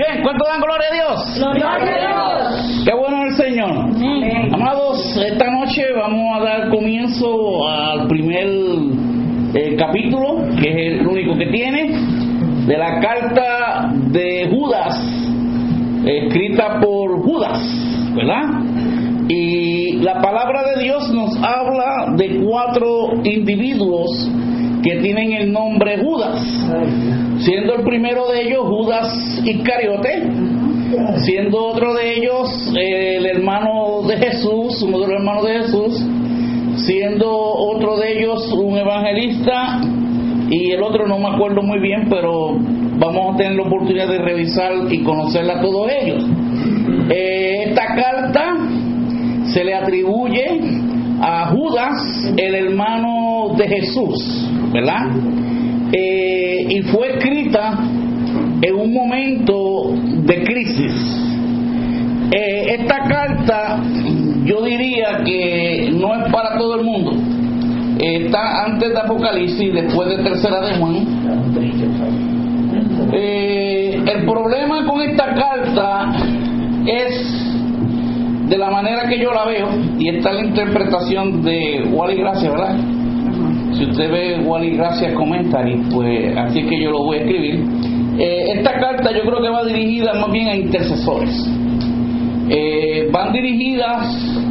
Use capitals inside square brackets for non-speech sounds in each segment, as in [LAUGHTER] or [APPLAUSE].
Bien, ¿cuánto dan gloria a Dios? Gloria a Dios. Qué bueno el Señor. Amén. Amados, esta noche vamos a dar comienzo al primer eh, capítulo, que es el único que tiene, de la carta de Judas, escrita por Judas, ¿verdad? Y la palabra de Dios nos habla de cuatro individuos que tienen el nombre Judas, siendo el primero de ellos Judas Iscariote, siendo otro de ellos eh, el hermano de Jesús, uno de los hermanos de Jesús, siendo otro de ellos un evangelista. Y el otro no me acuerdo muy bien, pero vamos a tener la oportunidad de revisar y conocerla a todos ellos. Eh, esta carta se le atribuye a Judas, el hermano de Jesús, ¿verdad? Eh, y fue escrita en un momento de crisis. Eh, esta carta yo diría que no es para todo el mundo. Está antes de Apocalipsis, después de Tercera de Juan. Eh, el problema con esta carta es de la manera que yo la veo, y está la interpretación de Wally Gracia, ¿verdad? Si usted ve Wally Gracia Commentary, pues así es que yo lo voy a escribir. Eh, esta carta yo creo que va dirigida más bien a intercesores. Eh, van dirigidas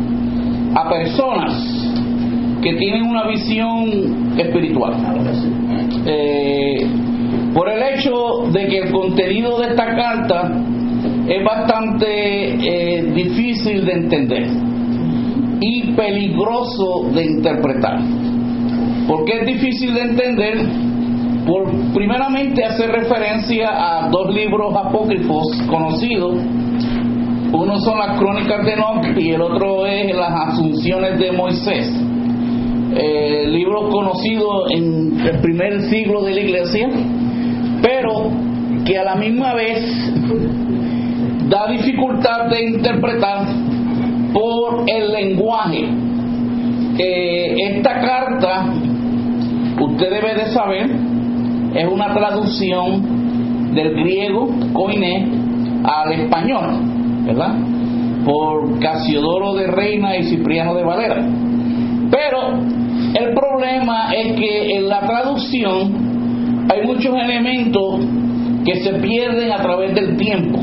a personas que tienen una visión espiritual. Eh, por el hecho de que el contenido de esta carta es bastante eh, difícil de entender y peligroso de interpretar. ¿Por qué es difícil de entender? Por primeramente hacer referencia a dos libros apócrifos conocidos. Uno son las crónicas de Enoch y el otro es las asunciones de Moisés. Eh, libros conocidos en el primer siglo de la iglesia, pero que a la misma vez da dificultad de interpretar por el lenguaje. Esta carta, usted debe de saber, es una traducción del griego koiné al español, ¿verdad? Por Casiodoro de Reina y Cipriano de Valera. Pero el problema es que en la traducción hay muchos elementos que se pierden a través del tiempo.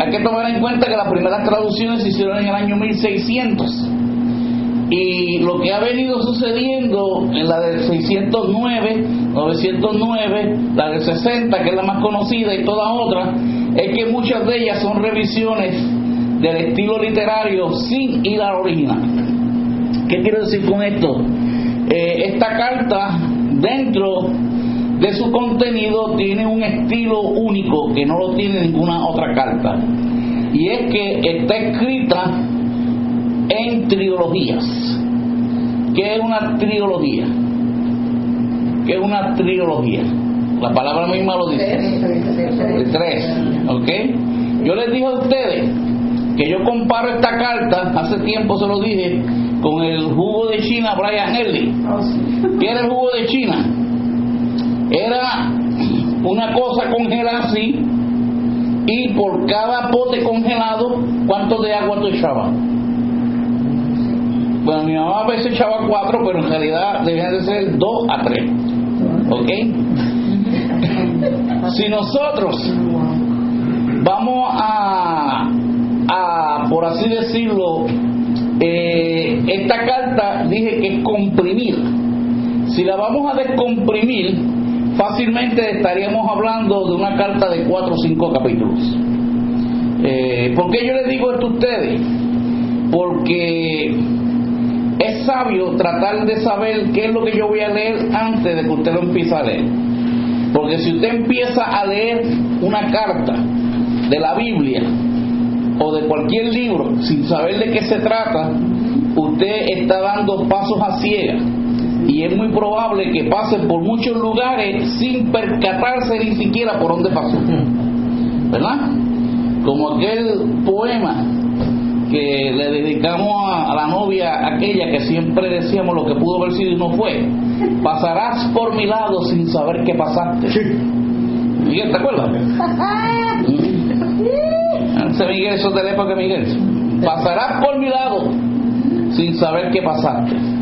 Hay que tomar en cuenta que las primeras traducciones se hicieron en el año 1600 y lo que ha venido sucediendo en la del 609, 909, la del 60, que es la más conocida, y todas otras, es que muchas de ellas son revisiones del estilo literario sin ir al original. ¿Qué quiero decir con esto? Eh, esta carta, dentro de su contenido, tiene un estilo único que no lo tiene ninguna otra carta. Y es que está escrita en trilogías. ¿Qué es una trilogía? ¿Qué es una trilogía? La palabra misma lo dice. De tres, ¿ok? Yo les dije a ustedes que yo comparo esta carta, hace tiempo se lo dije, con el jugo de China Brian Henley. ¿Qué era el jugo de China? Era una cosa congelada así, y por cada pote congelado, ¿cuánto de agua tú echabas? Bueno, mi mamá a veces echaba cuatro, pero en realidad debían de ser dos a tres. ¿Ok? [LAUGHS] si nosotros vamos a, a por así decirlo, eh, esta carta dije que es comprimir. Si la vamos a descomprimir, fácilmente estaríamos hablando de una carta de cuatro o cinco capítulos. Eh, ¿Por qué yo les digo esto a ustedes? Porque es sabio tratar de saber qué es lo que yo voy a leer antes de que usted lo empiece a leer. Porque si usted empieza a leer una carta de la Biblia o de cualquier libro sin saber de qué se trata, usted está dando pasos a ciegas y es muy probable que pase por muchos lugares sin percatarse ni siquiera por dónde pasó. ¿Verdad? Como aquel poema que le dedicamos a, la novia aquella que siempre decíamos lo que pudo haber sido y no fue. Pasarás por mi lado sin saber qué pasaste. Miguel, ¿te acuerdas? [LAUGHS] Ese Miguel, eso época Miguel. Pasarás por mi lado sin saber qué pasaste.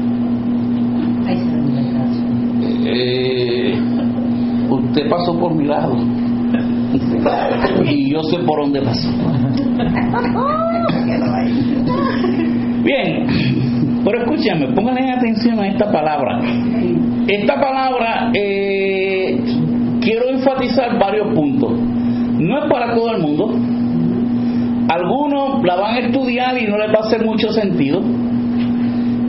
Eh, usted pasó por mi lado y yo sé por dónde pasó. Bien, pero escúchame, pónganle atención a esta palabra. Esta palabra, eh, quiero enfatizar varios puntos. No es para todo el mundo. Algunos la van a estudiar y no les va a hacer mucho sentido.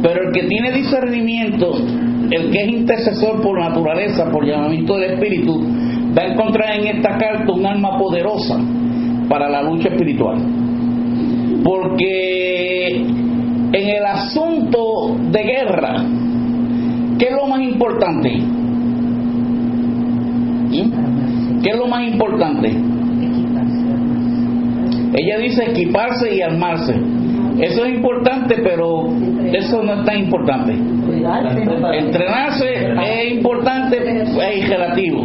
Pero el que tiene discernimiento, el que es intercesor por naturaleza, por llamamiento del Espíritu, va a encontrar en esta carta un alma poderosa para la lucha espiritual. Porque en el asunto de guerra, ¿qué es lo más importante? ¿Mm? ¿Qué es lo más importante? Ella dice equiparse y armarse. Eso es importante, pero eso no es tan importante. Entrenarse es importante, es relativo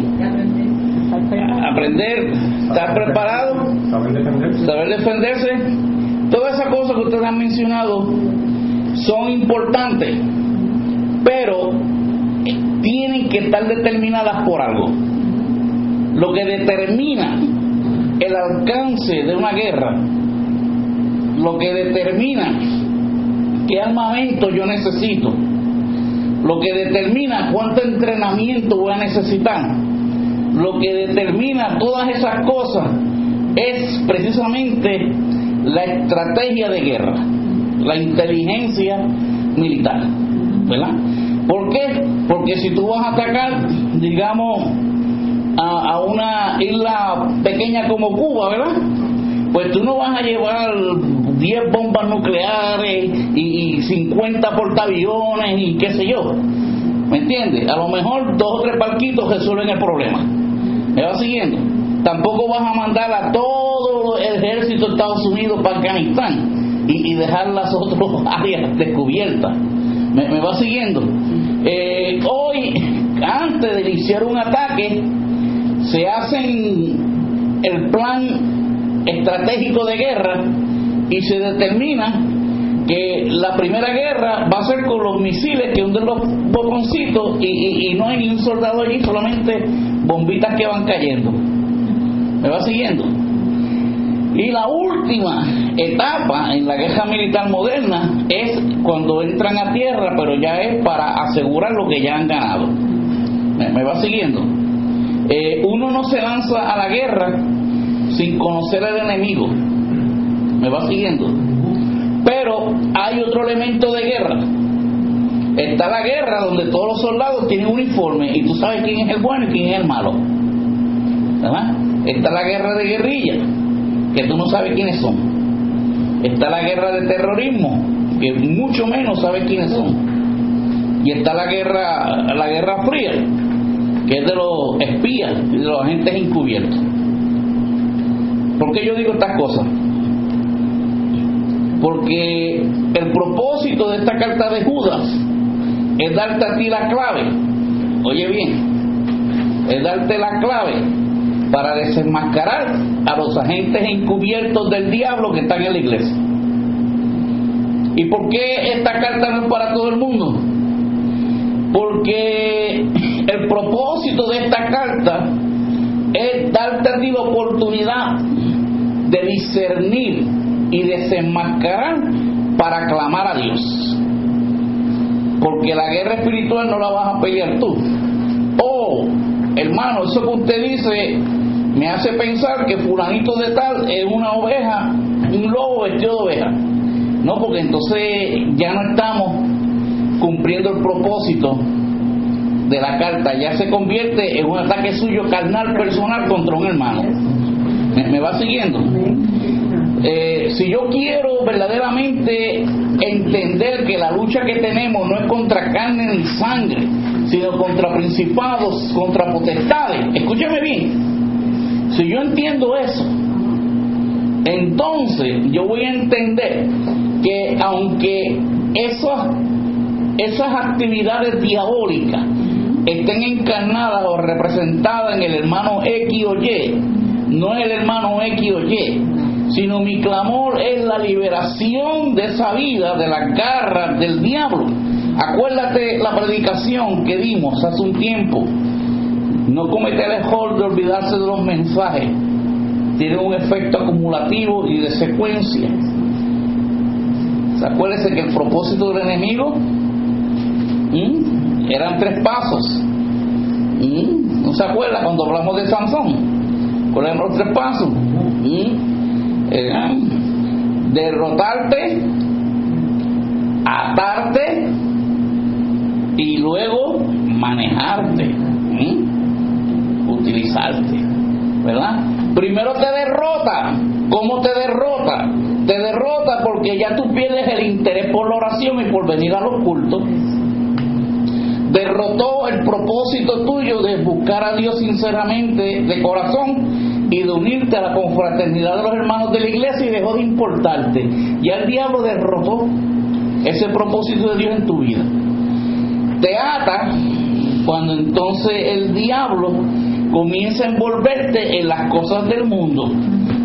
aprender, estar preparado, saber defenderse, todas esas cosas que ustedes han mencionado son importantes, pero tienen que estar determinadas por algo. Lo que determina el alcance de una guerra, lo que determina qué armamento yo necesito, lo que determina cuánto entrenamiento voy a necesitar, lo que determina todas esas cosas es precisamente la estrategia de guerra, la inteligencia militar, ¿verdad? ¿Por qué? Porque si tú vas a atacar, digamos, a, una isla pequeña como Cuba, ¿verdad? Pues tú no vas a llevar 10 bombas nucleares y, y 50 portaaviones y qué sé yo. ¿Me entiendes? A lo mejor dos o tres barquitos resuelven el problema. ¿Me va siguiendo? Tampoco vas a mandar a todo el ejército de Estados Unidos para Afganistán y, dejar las otras [LAUGHS] áreas descubiertas. ¿Me, va siguiendo? Eh, hoy, antes de iniciar un ataque, se hacen el plan estratégico de guerra y se determina que la primera guerra va a ser con los misiles que hunden los botoncitos y, y, no hay ni un soldado allí, solamente bombitas que van cayendo. ¿Me va siguiendo? Y la última etapa en la guerra militar moderna es cuando entran a tierra, pero ya es para asegurar lo que ya han ganado. ¿Me, va siguiendo? Eh, uno no se lanza a la guerra sin conocer al enemigo. ¿Me va siguiendo? Pero hay otro elemento de guerra. Está la guerra donde todos los soldados tienen uniforme y tú sabes quién es el bueno y quién es el malo. Está la guerra de guerrilla, que tú no sabes quiénes son. Está la guerra de terrorismo, que mucho menos sabes quiénes son. Y está la guerra, la guerra fría, que es de los espías, de los agentes encubiertos. ¿Por qué yo digo estas cosas? Porque el propósito de esta carta de Judas es darte a ti la clave. Oye bien, es darte la clave para desenmascarar a los agentes encubiertos del diablo que están en la iglesia. ¿Y por qué esta carta no es para todo el mundo? Porque el propósito de esta carta es darte a ti la oportunidad de discernir y desenmascarar para clamar a Dios. Porque la guerra espiritual no la vas a pelear tú. Oh, hermano, eso que usted dice me hace pensar que fulanito de tal es una oveja, un lobo vestido de oveja. No, porque entonces ya no estamos cumpliendo el propósito de la carta ya se convierte en un ataque suyo carnal personal contra un hermano. ¿Me, va siguiendo? Eh, si yo quiero verdaderamente entender que la lucha que tenemos no es contra carne ni sangre, sino contra principados, contra potestades, escúchame bien, si yo entiendo eso, entonces yo voy a entender que aunque esas, esas actividades diabólicas estén encarnadas o representadas en el hermano X o Y, no es el hermano X o Y, sino mi clamor es la liberación de esa vida, de las garras del diablo. Acuérdate la predicación que dimos hace un tiempo. No cometer el error de olvidarse de los mensajes. Tiene un efecto acumulativo y de secuencia. Acuérdese que el propósito del enemigo eran tres pasos. ¿No se acuerda cuando hablamos de Sansón? ¿Cuáles eran los tres pasos? Eh, derrotarte, atarte y luego manejarte, utilizarte, ¿verdad? Primero te derrota. ¿Cómo te derrota? Te derrota porque ya tú pierdes el interés por la oración y por venir a los cultos. Derrotó el propósito tuyo de buscar a Dios sinceramente, de corazón, y de unirte a la confraternidad de los hermanos de la iglesia y dejó de importarte. Ya el diablo derrotó ese propósito de Dios en tu vida. Te ata cuando entonces el diablo comienza a envolverte en las cosas del mundo.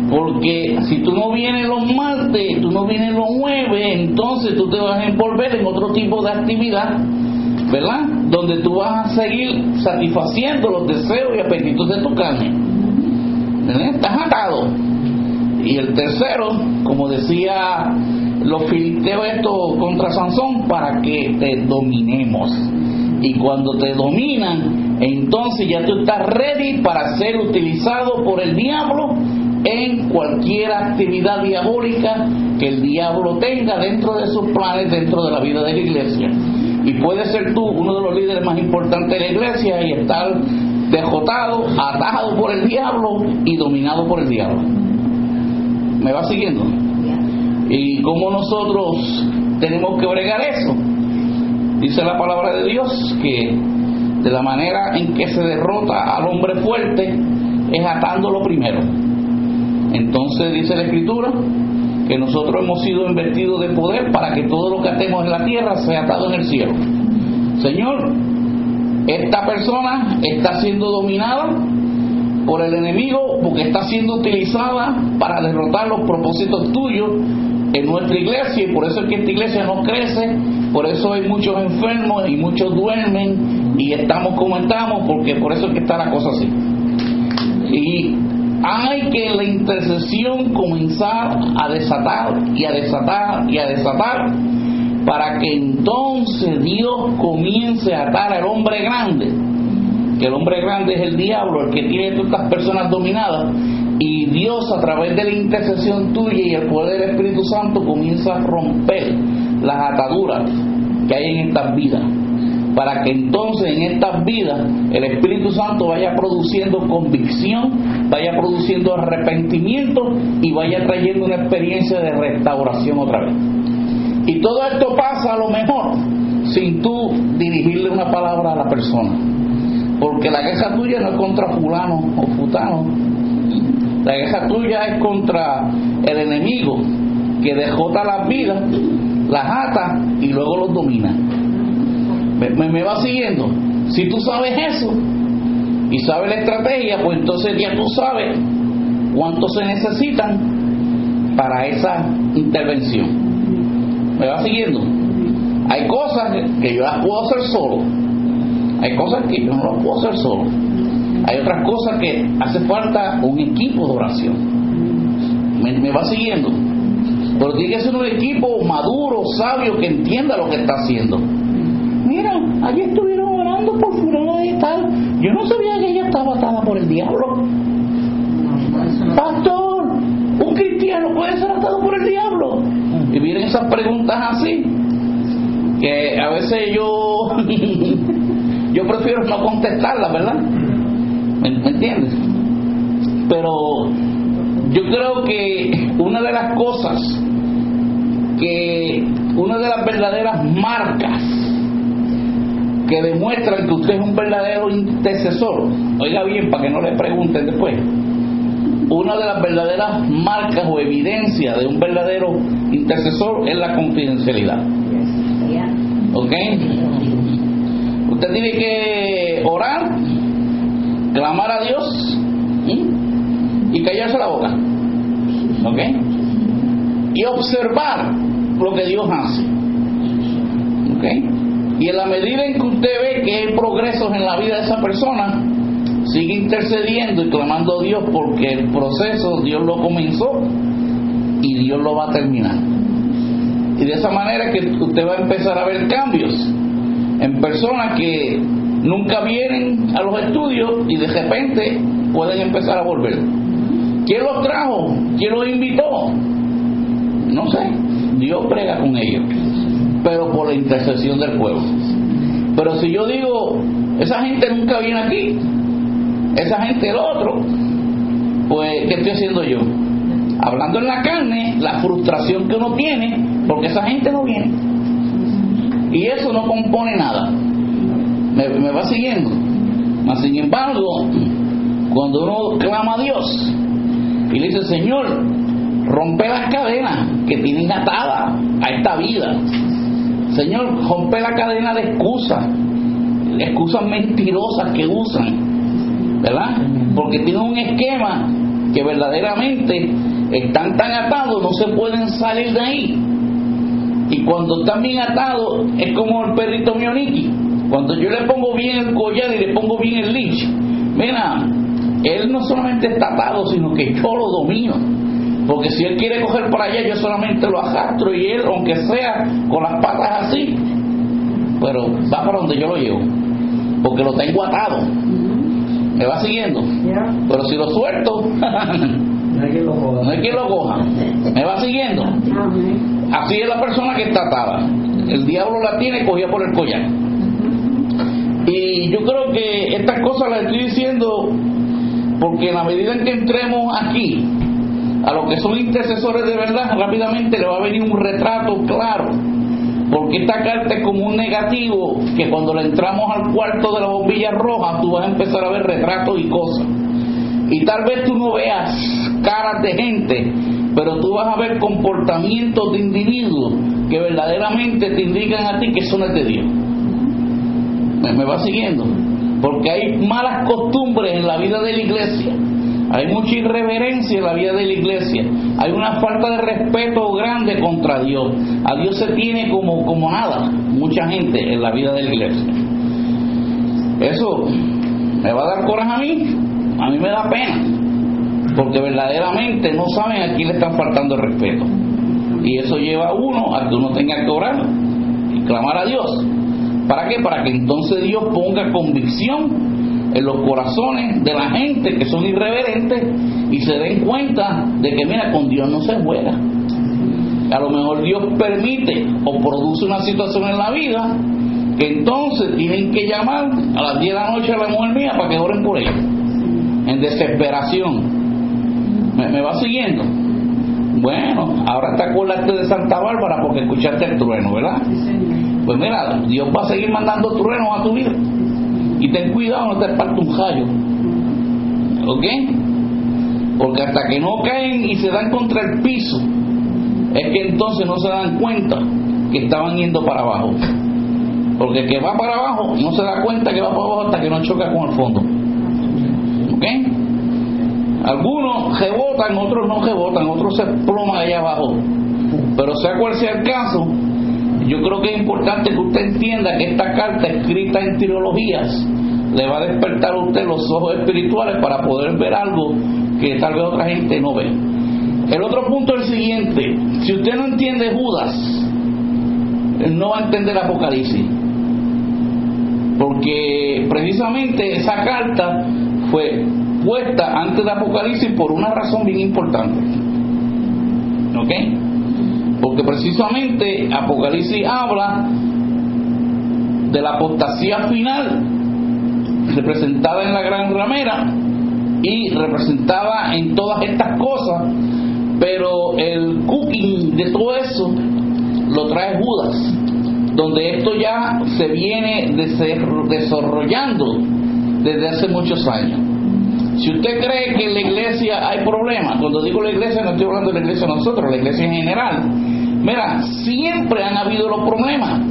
Porque si tú no vienes los martes, tú no vienes los jueves, entonces tú te vas a envolver en otro tipo de actividad, ¿verdad? Donde tú vas a seguir satisfaciendo los deseos y apetitos de tu carne. Estás atado. Y el tercero, como decía los filisteos esto contra Sansón, para que te dominemos. Y cuando te dominan, entonces ya tú estás ready para ser utilizado por el diablo en cualquier actividad diabólica que el diablo tenga dentro de sus planes, dentro de la vida de la iglesia. Y puede ser tú uno de los líderes más importantes de la iglesia y estar derrotado, atado por el diablo y dominado por el diablo. ¿Me va siguiendo? ¿Y cómo nosotros tenemos que bregar eso? Dice la palabra de Dios que de la manera en que se derrota al hombre fuerte es atándolo primero. Entonces dice la escritura que nosotros hemos sido invertidos de poder para que todo lo que hacemos en la tierra sea atado en el cielo. Señor, esta persona está siendo dominada por el enemigo porque está siendo utilizada para derrotar los propósitos tuyos en nuestra iglesia y por eso es que esta iglesia no crece, por eso hay muchos enfermos y muchos duermen y estamos como estamos porque por eso es que está la cosa así. Y hay que la intercesión comenzar a desatar y a desatar y a desatar para que entonces Dios comience a atar al hombre grande, que el hombre grande es el diablo, el que tiene todas estas personas dominadas, y Dios a través de la intercesión tuya y el poder del Espíritu Santo comienza a romper las ataduras que hay en estas vidas, para que entonces en estas vidas el Espíritu Santo vaya produciendo convicción, vaya produciendo arrepentimiento y vaya trayendo una experiencia de restauración otra vez. Y todo esto pasa a lo mejor sin tú dirigirle una palabra a la persona. Porque la queja tuya no es contra fulano o futano. La queja tuya es contra el enemigo que dejota las vidas, las ata y luego los domina. ¿Me, me va siguiendo? Si tú sabes eso y sabes la estrategia, pues entonces ya tú sabes cuánto se necesitan para esa intervención. ¿Me va siguiendo? Hay cosas que yo las puedo hacer solo. Hay cosas que yo no las puedo hacer solo. Hay otras cosas que hace falta un equipo de oración. ¿Me, va siguiendo? Pero tiene que ser un equipo maduro, sabio, que entienda lo que está haciendo. Allí estuvieron orando por fulano y tal. Yo no sabía que ella estaba atada por el diablo. Pastor, un cristiano puede ser atado por el diablo. Y miren esas preguntas así, que a veces yo, [LAUGHS] yo prefiero no contestarla, ¿verdad? ¿Me, me entiendes? Pero yo creo que una de las cosas que, una de las verdaderas marcas que demuestran que usted es un verdadero intercesor, oiga bien para que no le pregunten después, una de las verdaderas marcas o evidencias de un verdadero intercesor es la confidencialidad. ¿Ok? Usted tiene que orar, clamar a Dios y callarse la boca. ¿Ok? Y observar lo que Dios hace. ¿Ok? Y en la medida en que usted ve que hay progresos en la vida de esa persona, sigue intercediendo y clamando a Dios porque el proceso Dios lo comenzó y Dios lo va a terminar. Y de esa manera que usted va a empezar a ver cambios en personas que nunca vienen a los estudios y de repente pueden empezar a volver. ¿Quién los trajo? ¿Quién los invitó? No sé. Dios prega con ellos, pero por la intercesión del pueblo. Pero si yo digo, esa gente nunca viene aquí, esa gente el otro, pues ¿qué estoy haciendo yo? Hablando en la carne, la frustración que uno tiene, porque esa gente no viene. Y eso no compone nada. ¿Me, va siguiendo? Mas, sin embargo, cuando uno clama a Dios y le dice, Señor, rompe las cadenas que tienen atadas a esta vida. Señor, rompe la cadena de excusas, excusas mentirosas que usan, ¿verdad? Porque tienen un esquema que verdaderamente están tan atados, no se pueden salir de ahí. Y cuando están bien atados, es como el perrito mioniki. Cuando yo le pongo bien el collar y le pongo bien el leash, mira, él no solamente está atado, sino que yo lo domino. Porque si él quiere coger para allá, yo solamente lo arrastro y él, aunque sea con las patas así, pero va para donde yo lo llevo. Porque lo tengo atado. ¿Me va siguiendo? Pero si lo suelto, [LAUGHS] no hay quien lo coja. ¿Me va siguiendo? Así es la persona que está atada. El diablo la tiene cogida por el collar. Y yo creo que estas cosas las estoy diciendo porque en la medida en que entremos aquí, a los que son intercesores de verdad, rápidamente le va a venir un retrato claro. Porque esta carta es como un negativo que cuando le entramos al cuarto de la bombilla roja, tú vas a empezar a ver retratos y cosas. Y tal vez tú no veas caras de gente, pero tú vas a ver comportamientos de individuos que verdaderamente te indican a ti que son de Dios. ¿Me, me va siguiendo? Porque hay malas costumbres en la vida de la iglesia hay mucha irreverencia en la vida de la iglesia. Hay una falta de respeto grande contra Dios. A Dios se tiene como, como nada, mucha gente en la vida de la iglesia. Eso me va a dar coraje a mí, a mí me da pena, porque verdaderamente no saben a quién le están faltando el respeto. Y eso lleva a uno a que uno tenga que orar y clamar a Dios. ¿Para qué? Para que entonces Dios ponga convicción en los corazones de la gente que son irreverentes y se den cuenta de que, mira, con Dios no se juega. A lo mejor Dios permite o produce una situación en la vida que entonces tienen que llamar a las 10 de la noche a la mujer mía para que oren por ella, en desesperación. ¿Me, va siguiendo? Bueno, ahora te acuerdas de Santa Bárbara porque escuchaste el trueno, ¿verdad? Pues mira, Dios va a seguir mandando truenos a tu vida. Y ten cuidado, no te parte un rayo. ¿Ok? Porque hasta que no caen y se dan contra el piso, es que entonces no se dan cuenta que estaban yendo para abajo. Porque el que va para abajo no se da cuenta que va para abajo hasta que no choca con el fondo. ¿Ok? Algunos rebotan, otros no rebotan, otros se ploman allá abajo. Pero sea cual sea el caso, yo creo que es importante que usted entienda que esta carta escrita en teologías le va a despertar a usted los ojos espirituales para poder ver algo que tal vez otra gente no ve. El otro punto es el siguiente, si usted no entiende Judas, no va a entender Apocalipsis. Porque precisamente esa carta fue puesta antes de Apocalipsis por una razón bien importante. ¿Ok? Porque precisamente Apocalipsis habla de la apostasía final representada en la gran ramera y representada en todas estas cosas, pero el cooking de todo eso lo trae Judas, donde esto ya se viene desarrollando desde hace muchos años. Si usted cree que en la iglesia hay problemas, cuando digo la iglesia no estoy hablando de la iglesia nosotros, la iglesia en general, mira, siempre han habido los problemas,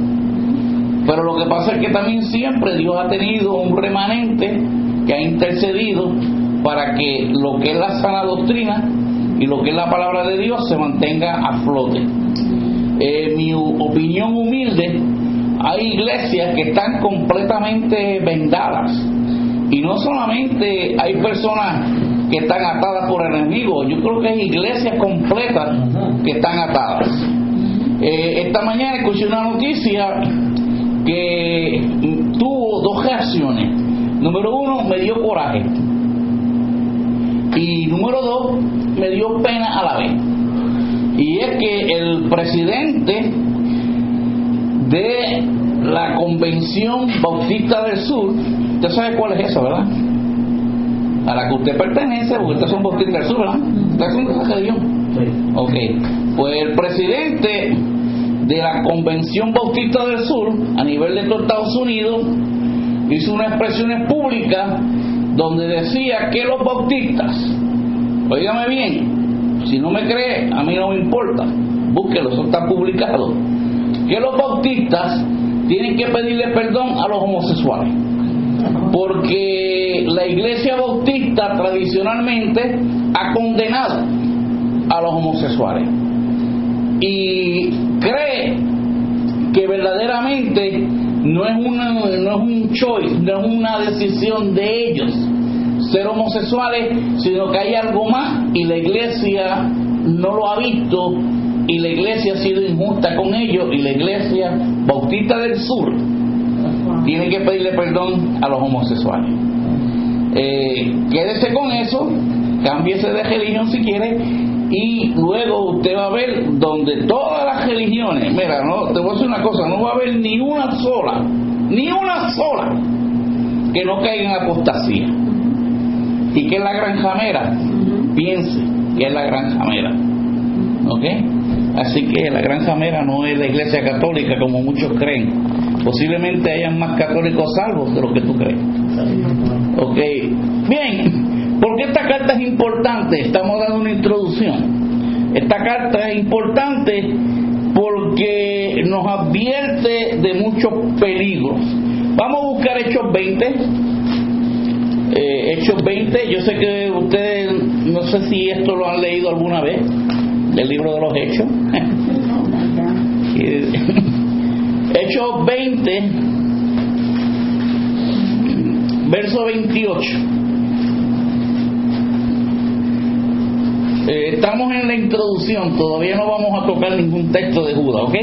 pero lo que pasa es que también siempre Dios ha tenido un remanente que ha intercedido para que lo que es la sana doctrina y lo que es la palabra de Dios se mantenga a flote. Eh, mi opinión humilde, hay iglesias que están completamente vendadas y no solamente hay personas que están atadas por enemigos, yo creo que hay iglesias completas que están atadas. Eh, esta mañana escuché una noticia que tuvo dos reacciones. Número uno, me dio coraje. Y número dos, me dio pena a la vez. Y es que el presidente de la Convención Bautista del Sur, usted sabe cuál es esa, ¿verdad? A la que usted pertenece, porque usted es un Bautista del Sur, ¿verdad? Usted es un religión. Sí. Ok. Pues el presidente de la Convención Bautista del Sur, a nivel de Estados Unidos, hizo unas expresiones públicas donde decía que los bautistas, oígame bien, si no me cree, a mí no me importa, búsquelo, eso está publicado, que los bautistas tienen que pedirle perdón a los homosexuales, porque la iglesia bautista tradicionalmente ha condenado a los homosexuales y cree que verdaderamente no es, una, no es un choice, no es una decisión de ellos ser homosexuales, sino que hay algo más y la iglesia no lo ha visto y la iglesia ha sido injusta con ellos y la iglesia bautista del sur tiene que pedirle perdón a los homosexuales. Eh, quédese con eso, cámbiese de religión si quiere y luego usted va a ver donde todas las religiones, mira, no, te voy a decir una cosa, no va a haber ni una sola, ni una sola que no caiga en apostasía. Y que es la gran jamera, piense que es la gran jamera. ¿Ok? Así que la gran jamera no es la iglesia católica como muchos creen. Posiblemente hayan más católicos salvos de lo que tú crees. ¿Ok? Bien, ¿Por qué esta carta es importante? Estamos dando una introducción. Esta carta es importante porque nos advierte de muchos peligros. Vamos a buscar Hechos 20. Eh, Hechos 20, yo sé que ustedes, no sé si esto lo han leído alguna vez, el libro de los Hechos. [LAUGHS] Hechos 20, verso 28. Eh, estamos en la introducción, todavía no vamos a tocar ningún texto de Judas, ¿ok?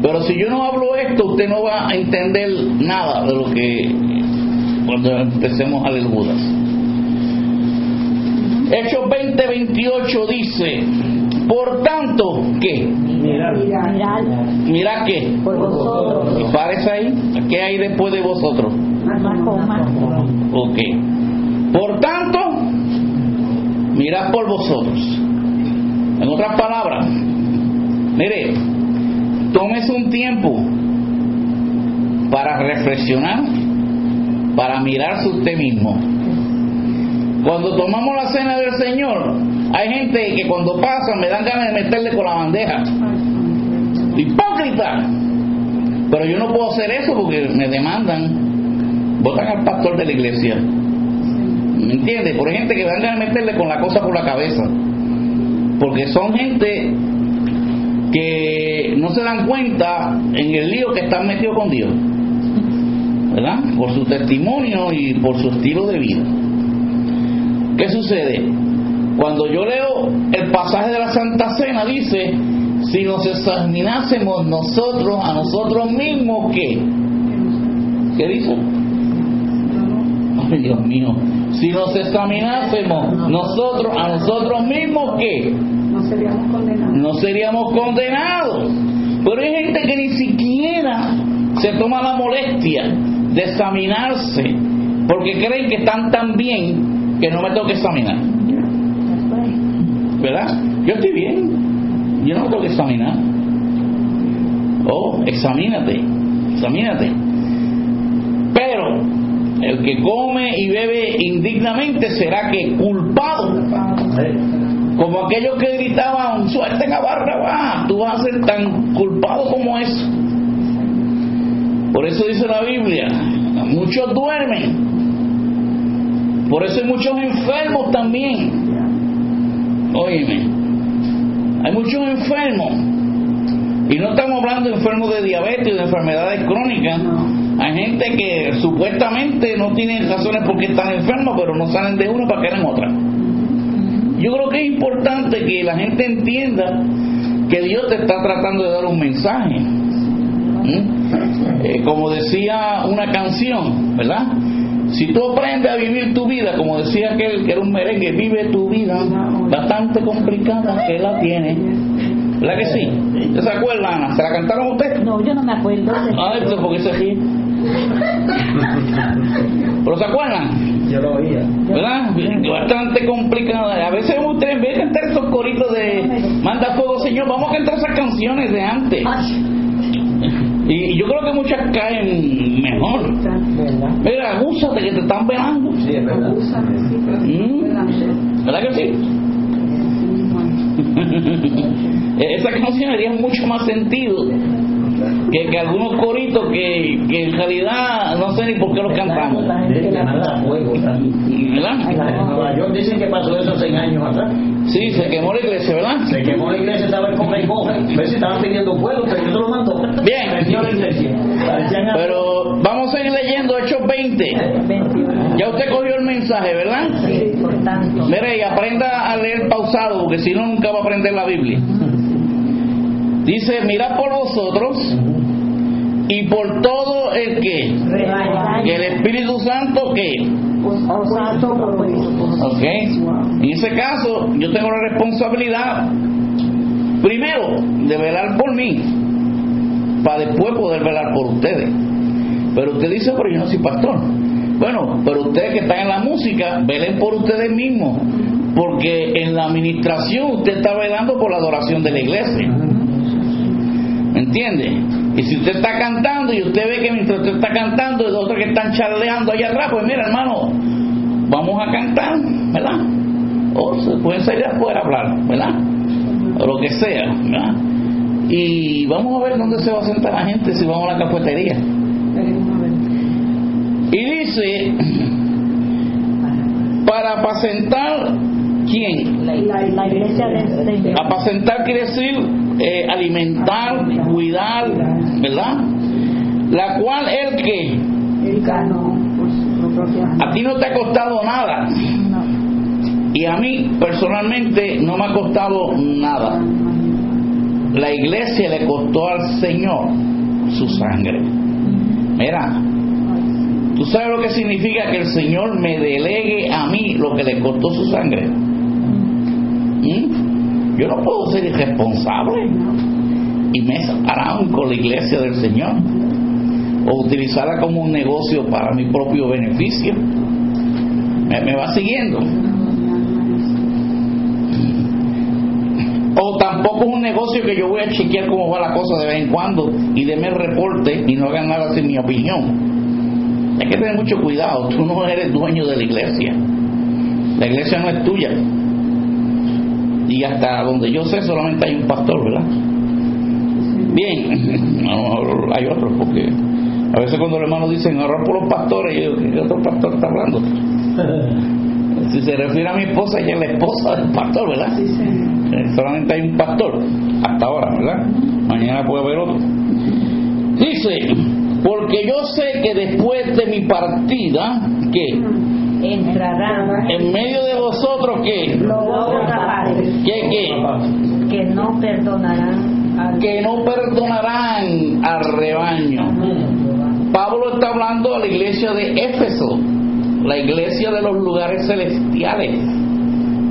Pero si yo no hablo esto, usted no va a entender nada de lo que cuando empecemos a leer Judas. Hechos 20:28 dice, por tanto, ¿qué? Mirad. Mirad. qué. Por vosotros. ¿Y parece ahí? ¿Qué hay después de vosotros? Ok. Por tanto, mirad por vosotros. En otras palabras, mire, tómese un tiempo para reflexionar, para mirarse usted mismo. Cuando tomamos la cena del Señor, hay gente que cuando pasa me dan ganas de meterle con la bandeja. Hipócrita. Pero yo no puedo hacer eso porque me demandan. Votan al pastor de la iglesia. ¿Me entiendes? Por gente que van a meterle con la cosa por la cabeza. Porque son gente que no se dan cuenta en el lío que están metidos con Dios. ¿Verdad? Por su testimonio y por su estilo de vida. ¿Qué sucede? Cuando yo leo el pasaje de la Santa Cena, dice, si nos examinásemos nosotros a nosotros mismos, ¿qué? ¿Qué dice? Ay, Dios mío. Si nos examinásemos nosotros a nosotros mismos, ¿qué? No seríamos condenados. No seríamos condenados. Pero hay gente que ni siquiera se toma la molestia de examinarse, porque creen que están tan bien que no me tengo que examinar. ¿Verdad? Yo estoy bien, yo no me tengo que examinar. Oh, examínate, examínate. El que come y bebe indignamente será que culpado. Como aquellos que gritaban, suerte en la barra, tú vas a ser tan culpado como eso. Por eso dice la Biblia, muchos duermen. Por eso hay muchos enfermos también. Óyeme, hay muchos enfermos. Y no estamos hablando de enfermos de diabetes, de enfermedades crónicas. Hay gente que supuestamente no tiene razones porque están enfermos, pero no salen de una para caer en otra. Yo creo que es importante que la gente entienda que Dios te está tratando de dar un mensaje. ¿Mm? Eh, como decía una canción, ¿verdad? Si tú aprendes a vivir tu vida, como decía aquel que era un merengue, vive tu vida bastante complicada que la tiene. ¿Verdad que sí? se acuerda, Ana? ¿Se la cantaron ustedes? No, yo no me acuerdo. Ah, esto porque se ríe. [LAUGHS] ¿Pero se acuerdan? Yo lo oía. ¿Verdad? Bastante complicada. A veces ustedes en vez de cantar esos coritos de Manda Fuego Señor, vamos a cantar esas canciones de antes. Y yo creo que muchas caen mejor. Mira, úsate que te están velando. Sí, es verdad. ¿Mm? ¿Verdad que sí? [LAUGHS] Esa canción haría mucho más sentido que, que algunos coritos que, que en realidad no sé ni por qué los cantamos. Fuego. ¿Verdad? En Nueva York dicen que pasó eso seis años atrás. Sí, se quemó la iglesia, ¿verdad? Se quemó la iglesia, estaba el coge y coge. A ver si estaban pidiendo fuego, pero yo se lo mandó. Bien. La iglesia. Pero vamos a seguir leyendo Hechos 20. Ya usted cogió el mensaje, ¿verdad? Sí, por tanto. Mire, y aprenda a leer pausado, porque si no, nunca va a aprender la Biblia. Dice, mirad por vosotros y por todo el que, que el Espíritu Santo que, ¿ok? En ese caso, yo tengo la responsabilidad, primero, de velar por mí, para después poder velar por ustedes. Pero usted dice, pero yo no soy pastor. Bueno, pero ustedes que están en la música, velen por ustedes mismos, porque en la administración usted está velando por la adoración de la iglesia. ¿Me entiende? Y si usted está cantando y usted ve que mientras usted está cantando hay otros que están charleando allá atrás, pues mira hermano, vamos a cantar, ¿verdad? O se pueden salir afuera a hablar, ¿verdad? O lo que sea, ¿verdad? Y vamos a ver dónde se va a sentar la gente si vamos a la cafetería. Y dice, para apacentar, ¿quién? La, iglesia Señor. Apacentar quiere decir eh, alimentar, cuidar, ¿verdad? La cual el que a ti no te ha costado nada y a mí personalmente no me ha costado nada. La iglesia le costó al Señor su sangre. Mira, ¿tú sabes lo que significa que el Señor me delegue a mí lo que le costó su sangre? ¿Mm? Yo no puedo ser irresponsable y me separaron con la iglesia del Señor o utilizarla como un negocio para mi propio beneficio. ¿Me, me va siguiendo? O tampoco es un negocio que yo voy a chequear cómo va la cosa de vez en cuando y deme el reporte y no hagan nada sin mi opinión. Hay que tener mucho cuidado, tú no eres dueño de la iglesia. La iglesia no es tuya. Y hasta donde yo sé solamente hay un pastor, ¿verdad? Bien, [LAUGHS] no, hay otros porque a veces cuando los hermanos dicen orar por los pastores, yo digo, ¿qué otro pastor está hablando? [LAUGHS] Si se refiere a mi esposa, ella es la esposa del pastor, ¿verdad? Sí. Eh, solamente hay un pastor hasta ahora, ¿verdad? Mañana puede haber otro. Dice, porque yo sé que después de mi partida, que Entrarán en medio de vosotros, que que no perdonarán al que no perdonarán al rebaño. Pablo está hablando a la iglesia de Éfeso, la iglesia de los lugares celestiales,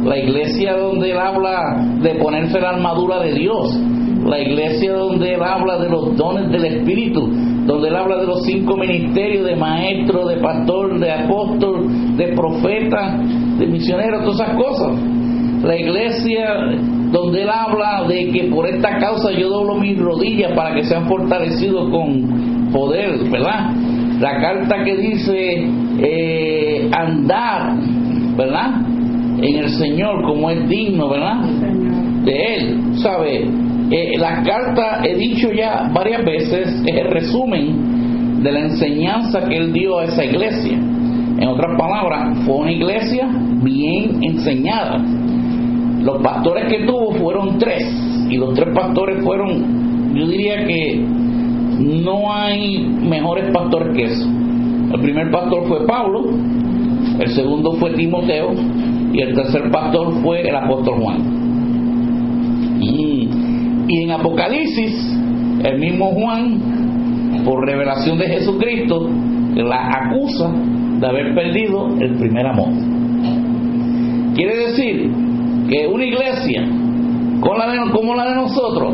la iglesia donde él habla de ponerse la armadura de Dios, la iglesia donde él habla de los dones del Espíritu, donde él habla de los cinco ministerios de maestro, de pastor, de apóstol, de profeta, de misionero, todas esas cosas. La iglesia donde él habla de que por esta causa yo doblo mis rodillas para que sean fortalecidos con poder, ¿verdad? La carta que dice eh, andar, ¿verdad? En el Señor como es digno, ¿verdad? De Él, ¿sabe? Eh, la carta, he dicho ya varias veces, es el resumen de la enseñanza que Él dio a esa iglesia. En otras palabras, fue una iglesia bien enseñada. Los pastores que tuvo fueron tres, y los tres pastores fueron, yo diría que no hay mejores pastores que eso. El primer pastor fue Pablo, el segundo fue Timoteo y el tercer pastor fue el apóstol Juan. Y, y en Apocalipsis, el mismo Juan, por revelación de Jesucristo, la acusa de haber perdido el primer amor. Quiere decir que una iglesia como la de, como la de nosotros,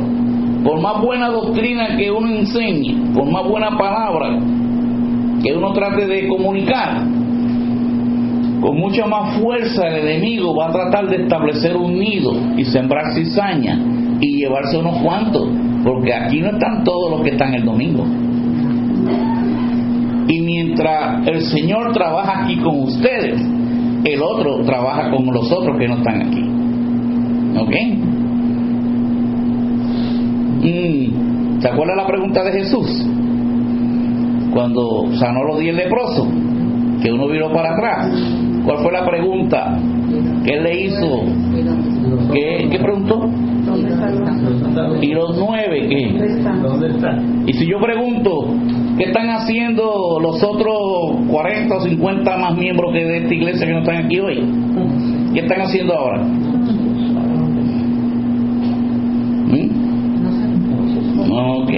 por más buena doctrina que uno enseñe, por más buena palabra que uno trate de comunicar, con mucha más fuerza el enemigo va a tratar de establecer un nido y sembrar cizaña y llevarse unos cuantos, porque aquí no están todos los que están el domingo. Y mientras el Señor trabaja aquí con ustedes, el otro trabaja con los otros que no están aquí. ¿Ok? Mm, ¿Se acuerda la pregunta de Jesús? Cuando sanó los diez leprosos, que uno vino para atrás. ¿Cuál fue la pregunta que él le hizo? ¿Qué, qué preguntó? ¿Y los nueve qué? Y si yo pregunto, ¿qué están haciendo los otros 40 o 50 más miembros que de esta iglesia que no están aquí hoy? ¿Qué están haciendo ahora? ¿Mm? Ok.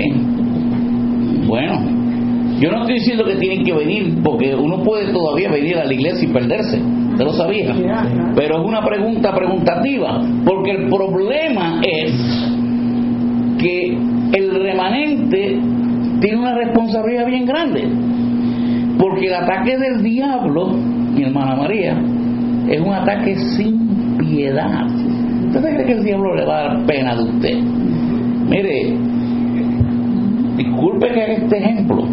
Bueno, yo no estoy diciendo que tienen que venir, porque uno puede todavía venir a la iglesia y perderse. ¿Usted lo sabía? Pero es una pregunta preguntativa, porque el problema es que el remanente tiene una responsabilidad bien grande. Porque el ataque del diablo, mi hermana María, es un ataque sin piedad. ¿Usted cree que el diablo le va a dar pena de usted? Mire, disculpe que haga este ejemplo.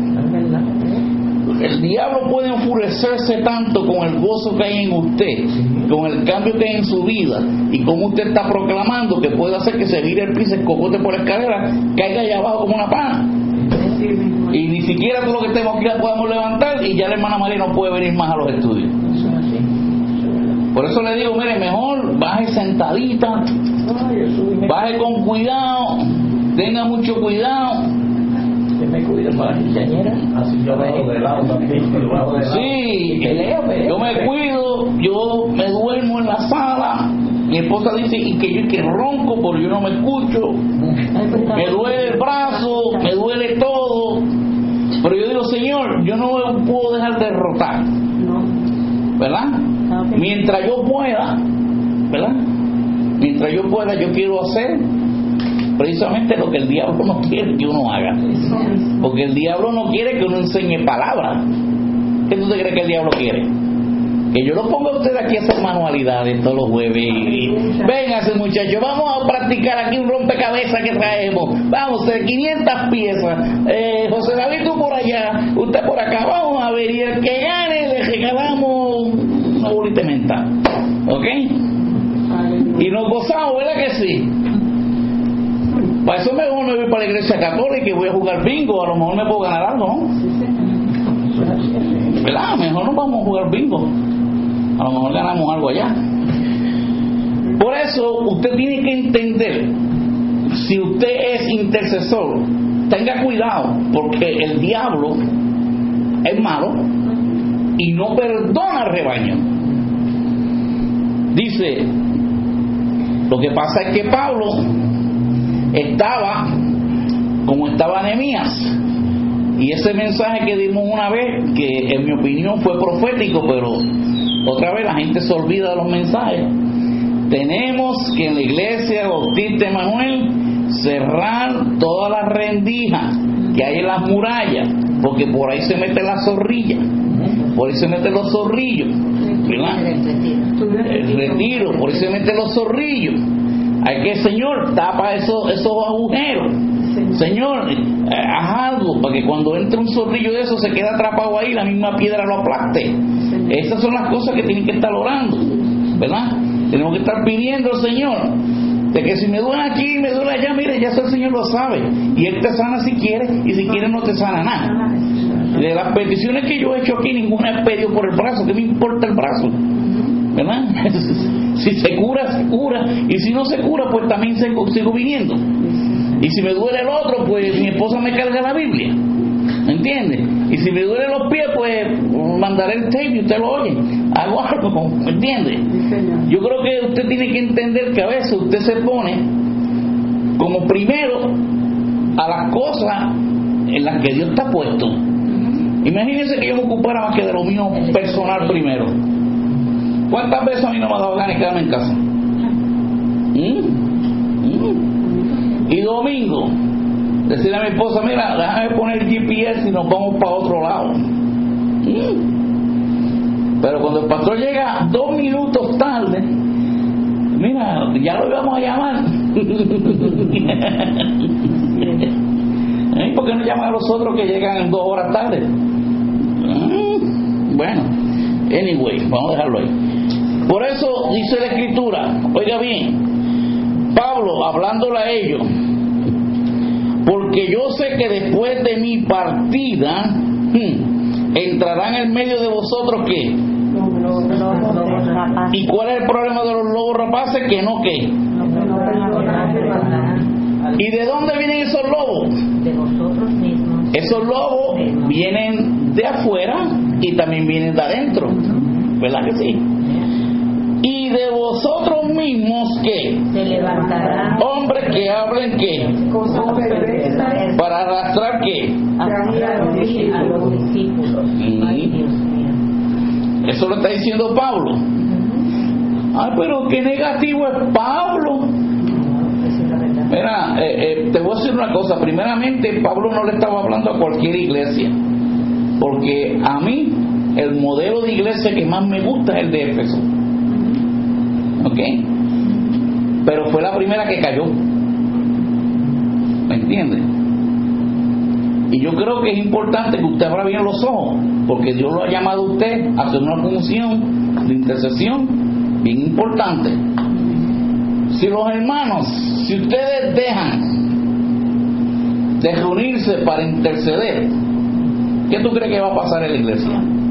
El diablo puede enfurecerse tanto con el gozo que hay en usted, con el cambio que hay en su vida y como usted está proclamando que puede hacer que se vire el piso, el cocote por la escalera, caiga allá abajo como una pana. Y ni siquiera todo lo que estemos aquí la podemos levantar y ya la hermana María no puede venir más a los estudios. Por eso le digo, mire, mejor baje sentadita, baje con cuidado, tenga mucho cuidado. Que me cuida para la quinceañera. Así yo bajo de lado también. yo bajo de lado. Sí, yo me cuido, yo me duermo en la sala. Mi esposa dice y que yo que ronco porque yo no me escucho. Me duele el brazo, me duele todo. Pero yo digo, Señor, yo no puedo dejar derrotar, ¿verdad? Mientras yo pueda, ¿verdad? Mientras yo pueda, yo quiero hacer precisamente lo que el diablo no quiere que uno haga. Porque el diablo no quiere que uno enseñe palabras. ¿Qué tú te crees que el diablo quiere? Que yo lo ponga a usted aquí a hacer manualidades todos los jueves. Véngase muchachos, vamos a practicar aquí un rompecabezas que traemos. Vamos, de 500 piezas. Eh, José David, tú por allá, usted por acá. Vamos a ver, y el que gane le regalamos una bolita de menta. ¿Ok? Y nos gozamos, ¿verdad que sí? Para eso me voy para la iglesia católica y voy a jugar bingo, a lo mejor me puedo ganar algo, ¿no? ¿Verdad? Mejor no vamos a jugar bingo. A lo mejor ganamos algo allá. Por eso usted tiene que entender, si usted es intercesor, tenga cuidado, porque el diablo es malo y no perdona al rebaño. Dice, lo que pasa es que Pablo estaba como estaba Nehemías. Y ese mensaje que dimos una vez, que en mi opinión fue profético, pero otra vez la gente se olvida de los mensajes. Tenemos que en la iglesia Bautista Emanuel cerrar todas las rendijas que hay en las murallas, porque por ahí se mete la zorrilla, por ahí se meten los zorrillos, ¿verdad? El retiro, por se meten los zorrillos. Hay que, Señor, tapa esos, esos agujeros. Señor, eh, haz algo para que cuando entre un zorrillo de eso se quede atrapado ahí, la misma piedra lo aplaste. Esas son las cosas que tienen que estar orando, ¿verdad? Tenemos que estar pidiendo al Señor de que si me duele aquí, me duele allá, mire, ya eso el Señor lo sabe. Y Él te sana si quiere, y si quiere no te sana nada. De las peticiones que yo he hecho aquí, ninguna he pedido por el brazo, ¿qué me importa el brazo? ¿Verdad? [LAUGHS] si se cura, se cura. Y si no se cura, pues también sigo, sigo viniendo. Y si me duele el otro, pues mi esposa me carga la Biblia. ¿Me entiende? Y si me duelen los pies, pues mandaré el tape y usted lo oye. Hago algo, ¿me entiende? Yo creo que usted tiene que entender que a veces usted se pone como primero a las cosas en las que Dios está puesto. Imagínense que yo me ocupara más que de lo mío personal primero. ¿Cuántas veces a mí no me ha dado ganas de quedarme en casa? ¿Mm? ¿Mm? Y domingo, decirle a mi esposa, mira, déjame poner el GPS y nos vamos para otro lado. ¿Mm? Pero cuando el pastor llega dos minutos tarde, mira, ya lo íbamos a llamar. [LAUGHS] ¿Eh? ¿Por qué no llaman a los otros que llegan dos horas tarde? Bueno, anyway, vamos a dejarlo ahí. Por eso dice la escritura, oiga bien, Pablo hablándole a ellos, porque yo sé que después de mi partida hmm, entrarán en medio de vosotros que ¿Y cuál es el problema de los lobos rapaces? Que no qué. ¿Y de dónde vienen esos lobos? De vosotros mismos. Esos lobos vienen de afuera y también vienen de adentro. ¿Verdad que sí? Y de vosotros mismos que Se levantará hombres que hablen qué cosas perversas para arrastrar qué a los discípulos. Ay, Dios mío. eso lo está diciendo Pablo ay pero qué negativo es Pablo. Mira, eh, eh, te voy a decir una cosa. Primeramente, Pablo no le estaba hablando a cualquier iglesia. Porque a mí, el modelo de iglesia que más me gusta es el de Éfeso. ¿Ok? Pero fue la primera que cayó. ¿Me entiende? Y yo creo que es importante que usted abra bien los ojos. Porque Dios lo ha llamado a usted a hacer una función de intercesión bien importante si los hermanos, si ustedes dejan de reunirse para interceder, ¿qué tú crees que va a pasar en la iglesia? ¿Mm?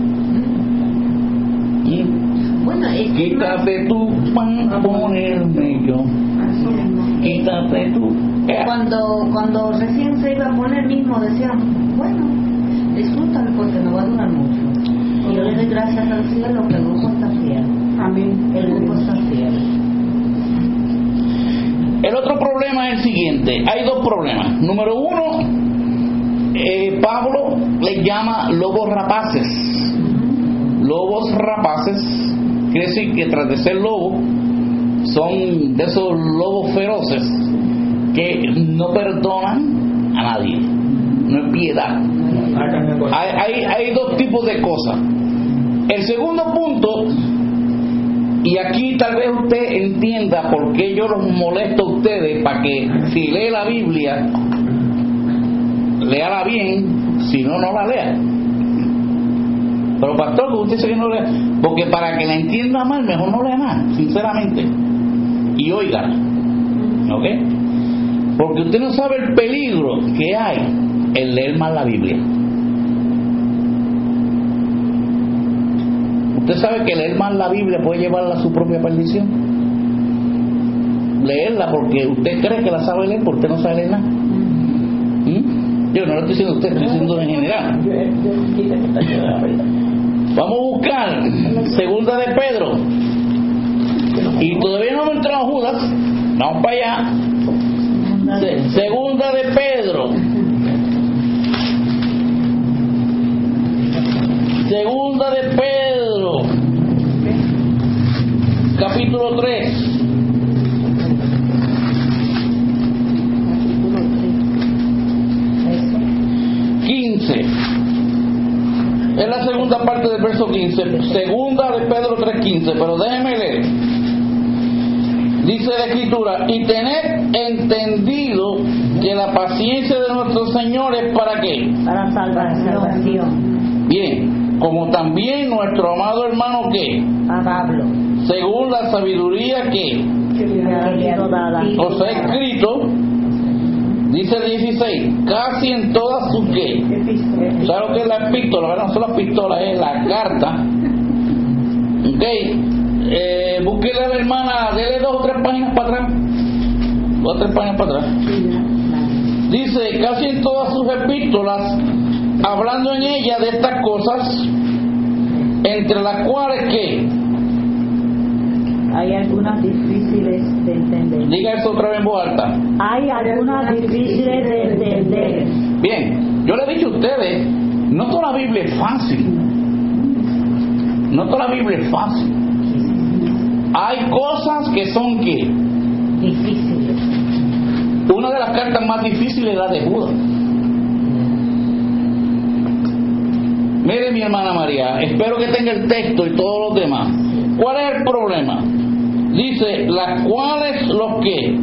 Bueno, es que más- Quítate tú para ponerme yo. Quítate tú. Eh, Cuando, cuando recién se iba a poner mismo decían, bueno, disfrútalo porque no va a durar mucho. Y yo le doy gracias al cielo que el grupo está fiel. Amén. El grupo está fiel. El otro problema es el siguiente. Hay dos problemas. Número uno, eh, Pablo le llama lobos rapaces. Lobos rapaces quiere decir que tras de ser lobo son de esos lobos feroces que no perdonan a nadie. No es piedad. Hay, hay, hay dos tipos de cosas. El segundo punto, y aquí tal vez usted entienda por qué yo los molesto a ustedes, para que si lee la Biblia, léala bien, si no, no la lea. Pero pastor, que usted dice que no lea, porque para que la entienda mal, mejor no lea nada, sinceramente. Y oiga, ¿ok? Porque usted no sabe el peligro que hay en leer mal la Biblia. Usted sabe que leer mal la Biblia puede llevarla a su propia perdición. Leerla porque usted cree que la sabe leer, porque usted no sabe leer nada. Yo no lo estoy diciendo a usted, estoy diciendo en general. Vamos a buscar segunda de Pedro. Y todavía no hemos entrado a Judas. Vamos para allá. Se- segunda de Pedro. 3.15, segunda de Pedro 3.15, pero déjeme leer. Dice la escritura, y tened entendido que la paciencia de nuestro Señor es para qué? Para salvación. Bien, como también nuestro amado hermano qué? A Según la sabiduría que... que ha escrito dice el 16, casi en todas sus que. ¿Sabes lo que es la epístola? No son las pistolas, es la carta. Ok. Eh, a la hermana, dele dos o tres páginas para atrás. Dos o tres páginas para atrás. Dice, casi en todas sus epístolas, hablando en ella de estas cosas, entre las cuales que, Hay algunas difíciles de entender. diga eso otra vez en voz alta. Hay algunas difíciles de entender. Bien, yo le he dicho a ustedes, no toda la Biblia es fácil. No toda la Biblia es fácil. Hay cosas que son que Difíciles. una de las cartas más difíciles es la de Judas. Mire mi hermana María, espero que tenga el texto y todos los demás. ¿Cuál es el problema? Dice, las cuales los que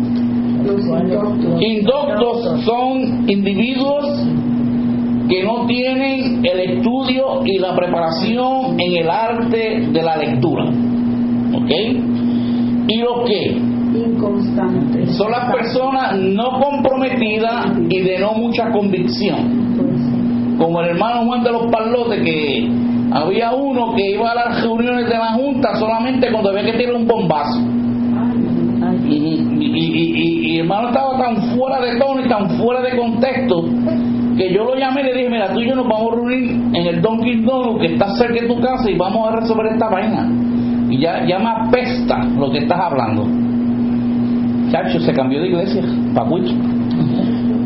indoctos son individuos que no tienen el estudio y la preparación en el arte de la lectura. ¿Ok? Y los que Inconstantes. son las personas no comprometidas y de no mucha convicción. Como el hermano Juan de los Parlotes, que había uno que iba a las reuniones de la Junta solamente cuando había que tirar un bombazo. Y, y, y- y- hermano estaba tan fuera de tono y tan fuera de contexto que yo lo llamé y le dije, mira, tú y yo nos vamos a reunir en el Dunkin' Donuts que está cerca de tu casa y vamos a resolver esta vaina. Y ya, ya me apesta lo que estás hablando. Chacho, se cambió de iglesia, papucho.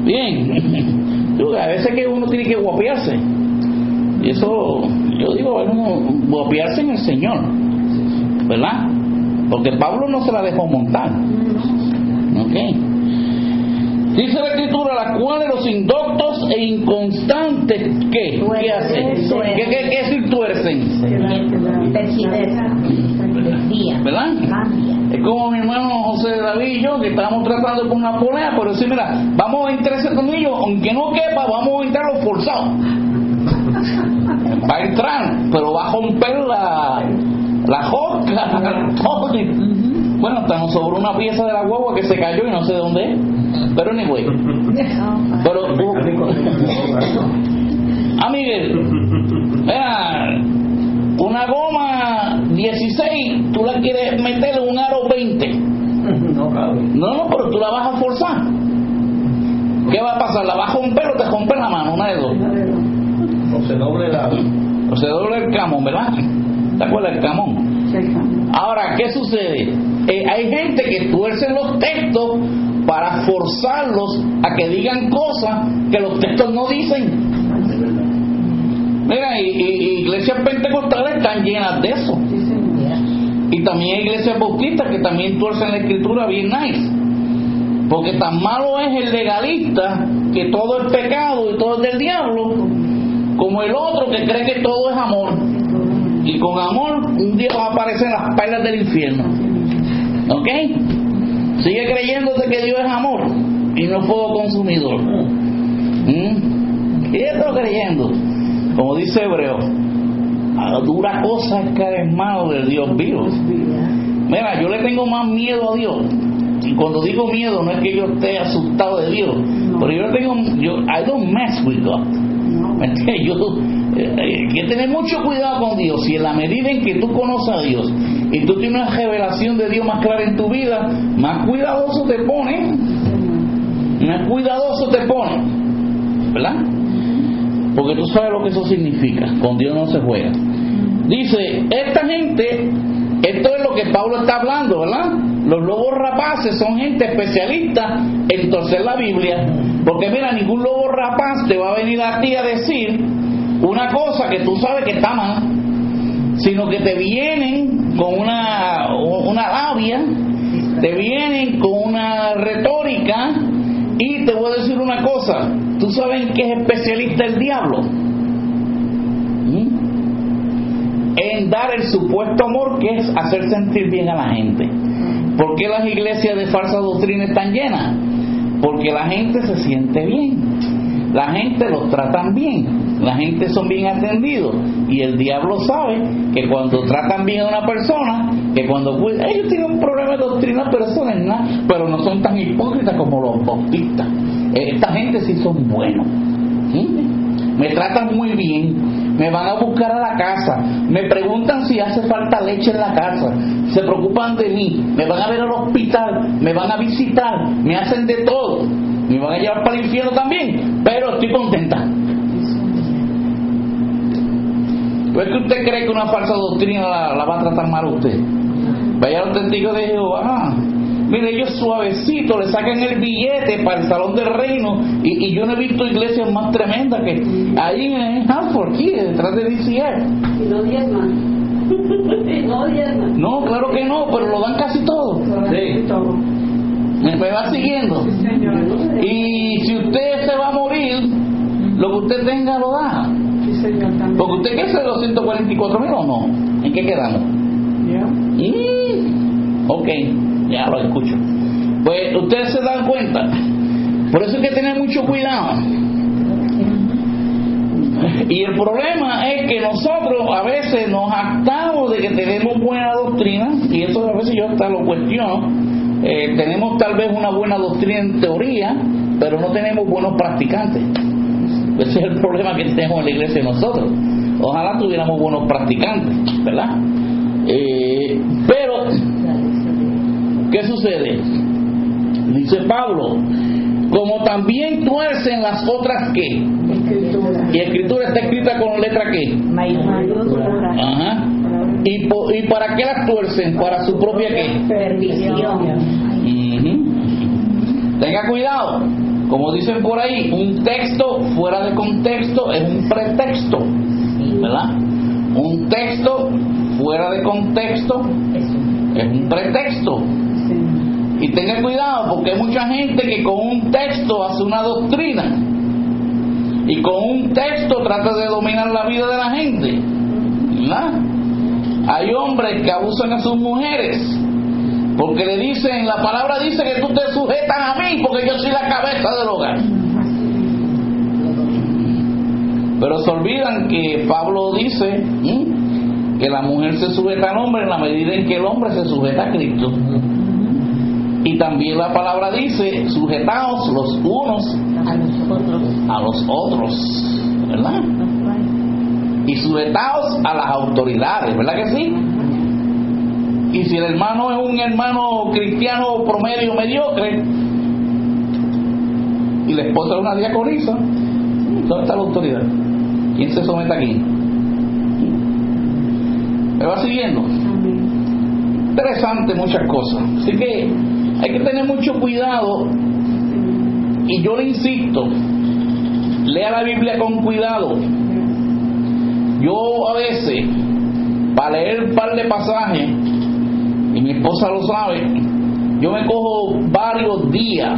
Bien. [LAUGHS] A veces que uno tiene que guapiarse. Y eso, yo digo, bueno, guapiarse en el Señor. ¿Verdad? Porque Pablo no se la dejó montar. ¿Ok? Dice la escritura, las cuales los indoctos e inconstantes, ¿qué? ¿Qué hacen? ¿Qué, qué, qué decir tuercen? ¿Verdad? Es como mi hermano José David y yo, que estábamos tratando con una polea, pero decir, mira, vamos a entrar ese tornillo, aunque no quepa, vamos a entrarlo forzado. Va a entrar, pero va a romper la, la. Bueno, hasta nos sobró una pieza de la guagua que se cayó y no sé de dónde es. Pero anyway. Pero, ah, Miguel, una goma 16, tú la quieres meter en un aro 20. No cabe. No, no, pero tú la vas a forzar. ¿Qué va a pasar? ¿La vas a romper o te rompe la mano? Una de dos. O se doble la. O se dobla el camón, ¿verdad? ¿Te acuerdas del camón? Ahora, ¿qué sucede? Eh, hay gente que tuercen los textos para forzarlos a que digan cosas que los textos no dicen. Mira, y iglesias pentecostales están llenas de eso. Y también hay iglesias bautistas que también tuercen la escritura bien nice. Porque tan malo es el legalista que todo es pecado y todo es del diablo, como el otro que cree que todo es amor. Y con amor un día va a aparecer en las pailas del infierno. ¿Ok? Sigue creyéndote que Dios es amor y no fuego consumidor. ¿Mm? Sigue creyendo. Como dice Hebreo, a dura cosa es que eres malo del Dios vivo. Mira, yo le tengo más miedo a Dios. Y cuando digo miedo, no es que yo esté asustado de Dios, pero yo le tengo, yo, I don't mess with God. [LAUGHS] Yo, eh, hay que tener mucho cuidado con Dios. Y en la medida en que tú conoces a Dios y tú tienes una revelación de Dios más clara en tu vida, más cuidadoso te pone. Más cuidadoso te pone. ¿Verdad? Porque tú sabes lo que eso significa. Con Dios no se juega. Dice, esta gente, esto es lo que Pablo está hablando, ¿verdad? Los lobos rapaces son gente especialista en torcer la Biblia. Porque mira, ningún lobo rapaz te va a venir a ti a decir una cosa que tú sabes que está mal, sino que te vienen con una, una labia, te vienen con una retórica y te voy a decir una cosa, ¿tú sabes qué es especialista el diablo? ¿Mm? En dar el supuesto amor que es hacer sentir bien a la gente. ¿Por qué las iglesias de falsa doctrina están llenas? Porque la gente se siente bien, la gente los tratan bien, la gente son bien atendidos y el diablo sabe que cuando tratan bien a una persona, que cuando ellos tienen un problema de doctrina, pero eso es nada, pero no son tan hipócritas como los bautistas. Esta gente sí son buenos. Me tratan muy bien, me van a buscar a la casa, me preguntan si hace falta leche en la casa, se preocupan de mí, me van a ver al hospital, me van a visitar, me hacen de todo, me van a llevar para el infierno también, pero estoy contenta. ¿Pues que usted cree que una falsa doctrina la, va a tratar mal a usted? Vaya los testigos de Jehová. Mire, ellos suavecito le sacan el billete para el salón del reino y, yo no he visto iglesias más tremendas que ahí en Hanford, aquí, detrás de DCR. Y no diezman. [LAUGHS] no. No, claro que no, pero lo dan casi todo. Sí. Me, me va siguiendo. Y si usted se va a morir, lo que usted tenga lo da. Porque usted quiere de los 144 mil o no. ¿En qué quedamos? ok, ya lo escucho. Pues ustedes se dan cuenta. Por eso hay que tener mucho cuidado. Y el problema es que nosotros a veces nos actamos de que tenemos buena doctrina, y eso a veces yo hasta lo cuestiono. Eh, tenemos tal vez una buena doctrina en teoría, pero no tenemos buenos practicantes. Ese es el problema que tenemos en la iglesia nosotros. Ojalá tuviéramos buenos practicantes, ¿verdad? Eh, pero, ¿qué sucede? Dice Pablo, como también tuercen las otras que. Y escritura está escrita con letra que. Ajá. ¿Y, ¿Y para qué las tuercen? Para su propia qué? Perdición. Tenga cuidado como dicen por ahí, un texto fuera de contexto es un pretexto, ¿verdad? Un texto fuera de contexto es un pretexto. Y tenga cuidado porque hay mucha gente que con un texto hace una doctrina y con un texto trata de dominar la vida de la gente. ¿verdad? Hay hombres que abusan a sus mujeres porque le dicen, la palabra dice que tú te sujetas a mí porque yo soy la cabeza del hogar. Pero se olvidan que Pablo dice que la mujer se sujeta al hombre en la medida en que el hombre se sujeta a Cristo. Y también la palabra dice, sujetaos los unos a los otros. A los otros ¿Verdad? Y sujetaos a las autoridades, ¿verdad que sí? Y si el hermano es un hermano cristiano promedio mediocre y la esposa es una diaconisa, ¿dónde está la autoridad? ¿Quién se somete aquí? Me va siguiendo. Interesante muchas cosas. Así que hay que tener mucho cuidado y yo le insisto, lea la Biblia con cuidado. Yo a veces, para leer un par de pasajes, y mi esposa lo sabe, yo me cojo varios días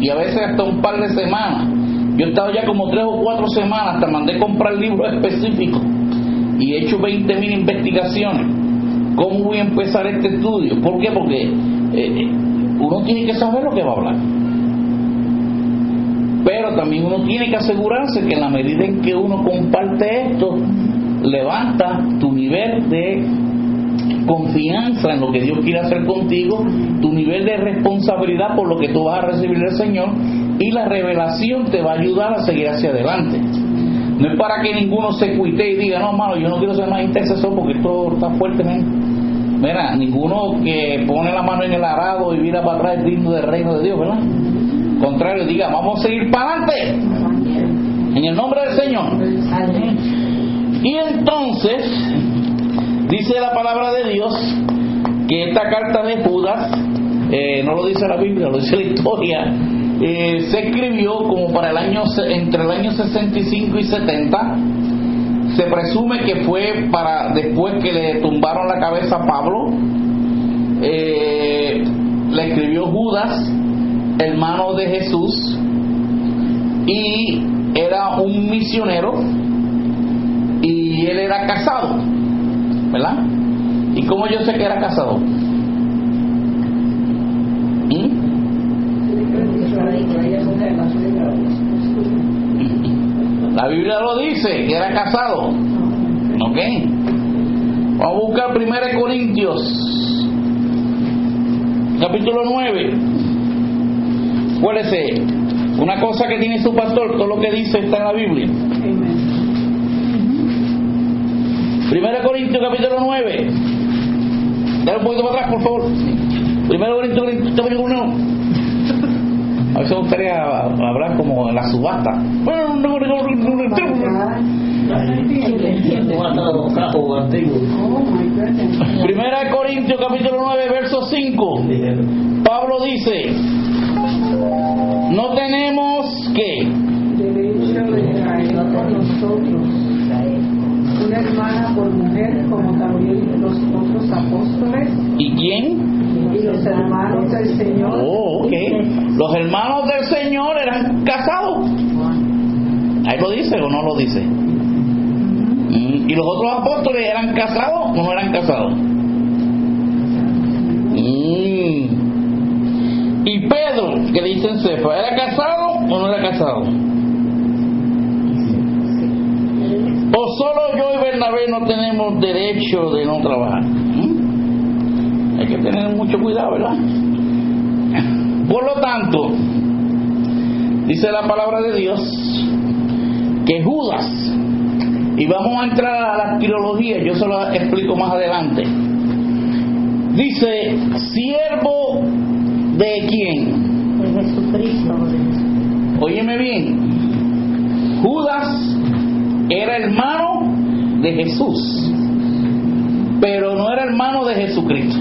y a veces hasta un par de semanas. Yo he estado ya como tres o cuatro semanas, hasta mandé comprar libros específicos y he hecho 20 mil investigaciones. ¿Cómo voy a empezar este estudio? ¿Por qué? Porque eh, eh, uno tiene que saber lo que va a hablar. Pero también uno tiene que asegurarse que en la medida en que uno comparte esto, levanta tu nivel de confianza en lo que Dios quiere hacer contigo, tu nivel de responsabilidad por lo que tú vas a recibir del Señor y la revelación te va a ayudar a seguir hacia adelante. No es para que ninguno se cuite y diga, no, malo, yo no quiero ser más intercesor porque esto está fuerte. Mira, ninguno que pone la mano en el arado y mira para atrás es digno del reino de Dios, ¿verdad? Contrario, diga, vamos a seguir para adelante. En el nombre del Señor. Y entonces, Dice la palabra de Dios que esta carta de Judas, eh, no lo dice la Biblia, lo dice la historia, eh, se escribió como para el año entre el año 65 y 70. Se presume que fue para después que le tumbaron la cabeza a Pablo. Eh, le escribió Judas, hermano de Jesús, y era un misionero y él era casado ¿verdad? ¿Y cómo yo sé que era casado? ¿Mm? La Biblia lo dice, que era casado. ¿Ok? Vamos a buscar 1 Corintios, capítulo 9. Acuérdese, una cosa que tiene su pastor, todo lo que dice está en la Biblia. 1 Corintios, capítulo 9. Dale un poquito para atrás, por favor. 1 Corintios, capítulo 1. A veces me gustaría hablar como en la subasta. Primera de Corintios capítulo 9 verso 5 Pablo dice no tenemos que derecho de traer por nosotros una hermana por mujer como también los otros apóstoles ¿y quién? y los hermanos del Señor Oh, ok. Los hermanos del Señor eran casados. Ahí lo dice o no lo dice. Mm, ¿Y los otros apóstoles eran casados o no eran casados? Mm. ¿Y Pedro, que dicen Cefa, era casado o no era casado? ¿O solo yo y Bernabé no tenemos derecho de no trabajar? ¿Mm? Hay que tener mucho cuidado, ¿verdad? Por lo tanto, dice la palabra de Dios que Judas, y vamos a entrar a la trilogía, yo se lo explico más adelante, dice, siervo de quién? De Jesucristo. Óyeme bien, Judas era hermano de Jesús, pero no era hermano de Jesucristo.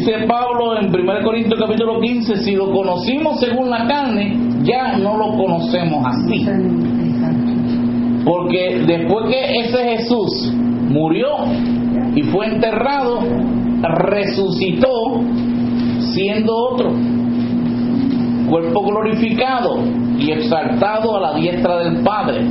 Dice Pablo en 1 Corintios capítulo 15, si lo conocimos según la carne, ya no lo conocemos así. Porque después que ese Jesús murió y fue enterrado, resucitó siendo otro. Cuerpo glorificado y exaltado a la diestra del Padre.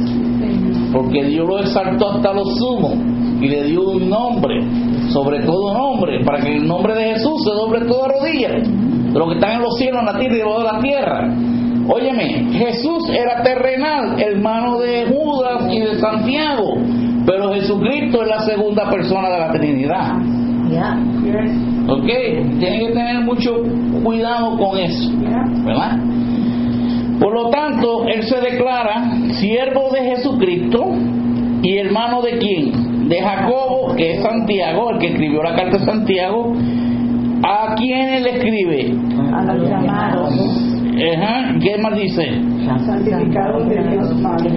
Porque Dios lo exaltó hasta lo sumo y le dio un nombre, sobre todo nombre, para que el nombre de Jesús se doble toda rodilla, de los que están en los cielos, en la tierra y debajo de la tierra. Óyeme, Jesús era terrenal, hermano de Judas y de Santiago, pero Jesucristo es la segunda persona de la Trinidad. ¿Ok? Tienen que tener mucho cuidado con eso, ¿verdad? Por lo tanto, él se declara siervo de Jesucristo y hermano de quién? De Jacobo, que es Santiago, el que escribió la carta de Santiago. ¿A quién él escribe? A los llamados. Ajá, ¿Qué más dice? Santificado de Dios Padre.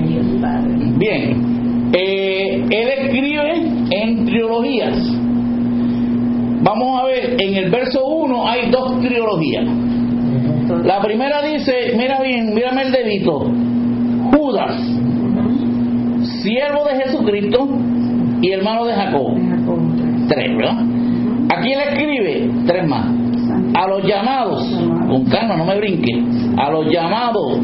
Bien, eh, él escribe en trilogías. Vamos a ver, en el verso 1 hay dos trilogías. La primera dice, mira bien, mírame el dedito, Judas, siervo de Jesucristo y hermano de Jacob. Tres, ¿verdad? ¿A quién le escribe? Tres más. A los llamados, con calma, no me brinque, a los llamados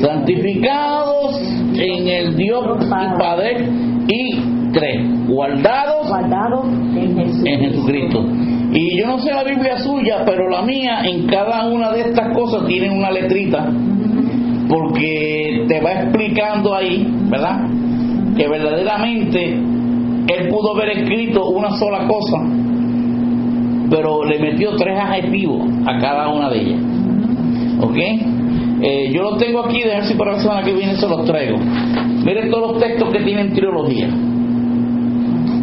santificados en el Dios y Padre y tres, guardados en Jesucristo. Y yo no sé la Biblia suya, pero la mía en cada una de estas cosas tiene una letrita, porque te va explicando ahí, ¿verdad? Que verdaderamente él pudo haber escrito una sola cosa, pero le metió tres adjetivos a cada una de ellas. ¿Ok? Eh, yo los tengo aquí, de si para la semana que viene se los traigo. Miren todos los textos que tienen trilogía.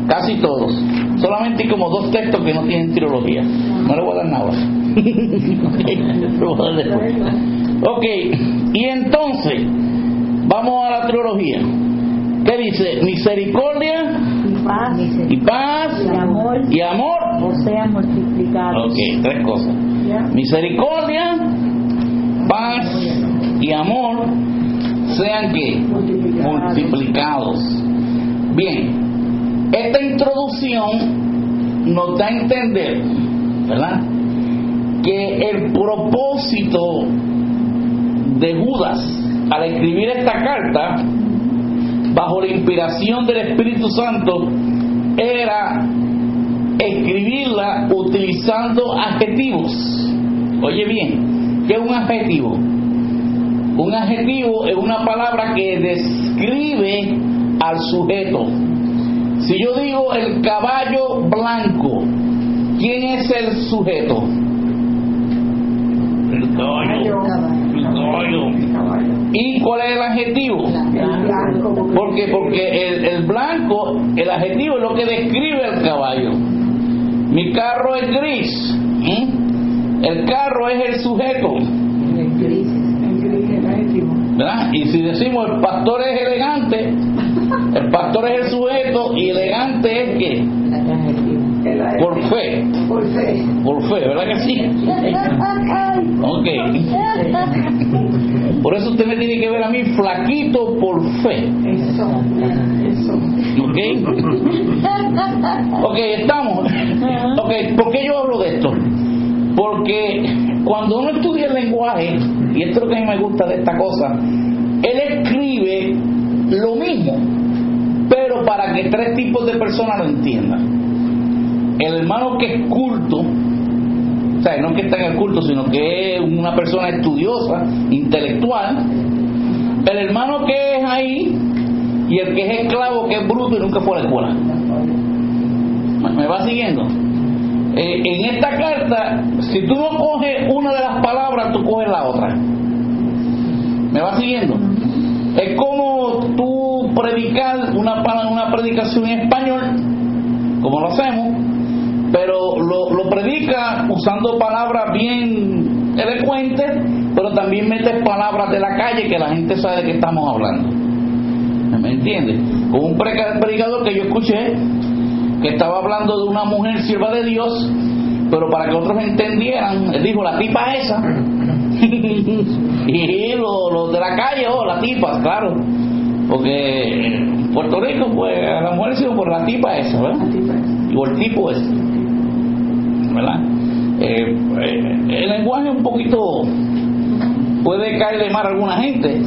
Casi todos. Solamente hay como dos textos que no tienen trilogía. No le voy a dar nada. [LAUGHS] Lo ok, y entonces, vamos a la trilogía. ¿Qué dice? Misericordia, paz y paz y amor y amor. o sean multiplicados. Ok, tres cosas. Misericordia, paz y amor sean que multiplicados. Bien, esta introducción nos da a entender, ¿verdad? Que el propósito de Judas al escribir esta carta, bajo la inspiración del Espíritu Santo, era escribirla utilizando adjetivos. Oye bien, ¿qué es un adjetivo? Un adjetivo es una palabra que describe al sujeto. Si yo digo el caballo blanco, ¿quién es el sujeto? El caballo. El. ¿Y cuál es el adjetivo? Porque, porque el, el blanco, el adjetivo es lo que describe al caballo. Mi carro es gris. ¿Mm? El carro es el sujeto. ¿verdad? Y si decimos el pastor es elegante, el pastor es el sujeto y elegante es que por fe. Por fe. Por fe, ¿verdad que sí? Ok. Por eso usted me tiene que ver a mí flaquito por fe. Eso. Eso. ¿Ok? Ok, estamos. Ok, ¿por qué yo hablo de esto? Porque cuando uno estudia el lenguaje, y esto es lo que a mí me gusta de esta cosa, él escribe lo mismo, pero para que tres tipos de personas lo entiendan. El hermano que es culto, o sea, no que está en el culto, sino que es una persona estudiosa, intelectual, el hermano que es ahí y el que es esclavo, que es bruto y nunca fue a la escuela. ¿Me va siguiendo? Eh, en esta carta, si tú no coges una de las palabras, tú coges la otra. ¿Me va siguiendo? Es como tú predicar una, una predicación en español, como lo hacemos, pero lo, lo predica usando palabras bien elocuentes, pero también metes palabras de la calle que la gente sabe de qué estamos hablando. ¿Me entiendes? Como un predicador que yo escuché que estaba hablando de una mujer sierva de Dios, pero para que otros entendieran, él dijo la tipa esa. [LAUGHS] y los los de la calle, oh, la tipa, claro. Porque en Puerto Rico, pues a la mujer se por la tipa esa, ¿verdad? O el tipo ese. ¿Verdad? Eh, eh, el lenguaje un poquito puede caer de mar a alguna gente,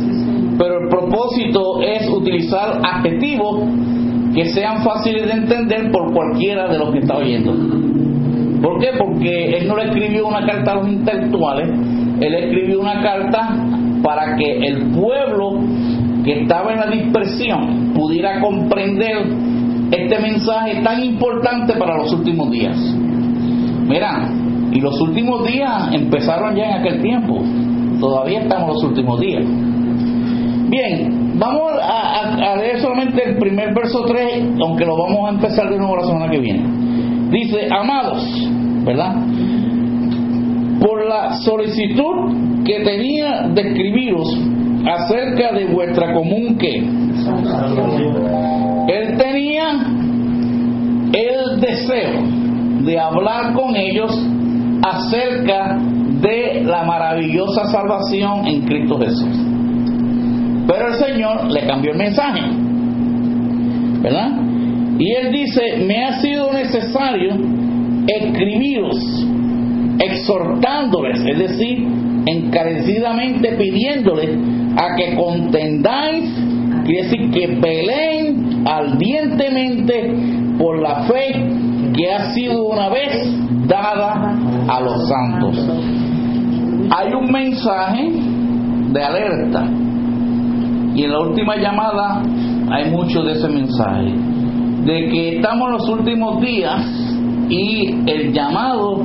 pero el propósito es utilizar adjetivos que sean fáciles de entender por cualquiera de los que está oyendo. ¿Por qué? Porque él no le escribió una carta a los intelectuales, él escribió una carta para que el pueblo que estaba en la dispersión pudiera comprender este mensaje tan importante para los últimos días. Mira, y los últimos días empezaron ya en aquel tiempo, todavía estamos los últimos días. Bien, vamos a, a- a leer solamente el primer verso 3, aunque lo vamos a empezar de nuevo la semana que viene. Dice, amados, ¿verdad? Por la solicitud que tenía de escribiros acerca de vuestra común que él tenía el deseo de hablar con ellos acerca de la maravillosa salvación en Cristo Jesús. Pero el Señor le cambió el mensaje. ¿Verdad? Y él dice, me ha sido necesario escribiros, exhortándoles, es decir, encarecidamente pidiéndoles a que contendáis, quiere decir que peleen ardientemente por la fe que ha sido una vez dada a los santos. Hay un mensaje de alerta y en la última llamada hay mucho de ese mensaje, de que estamos en los últimos días y el llamado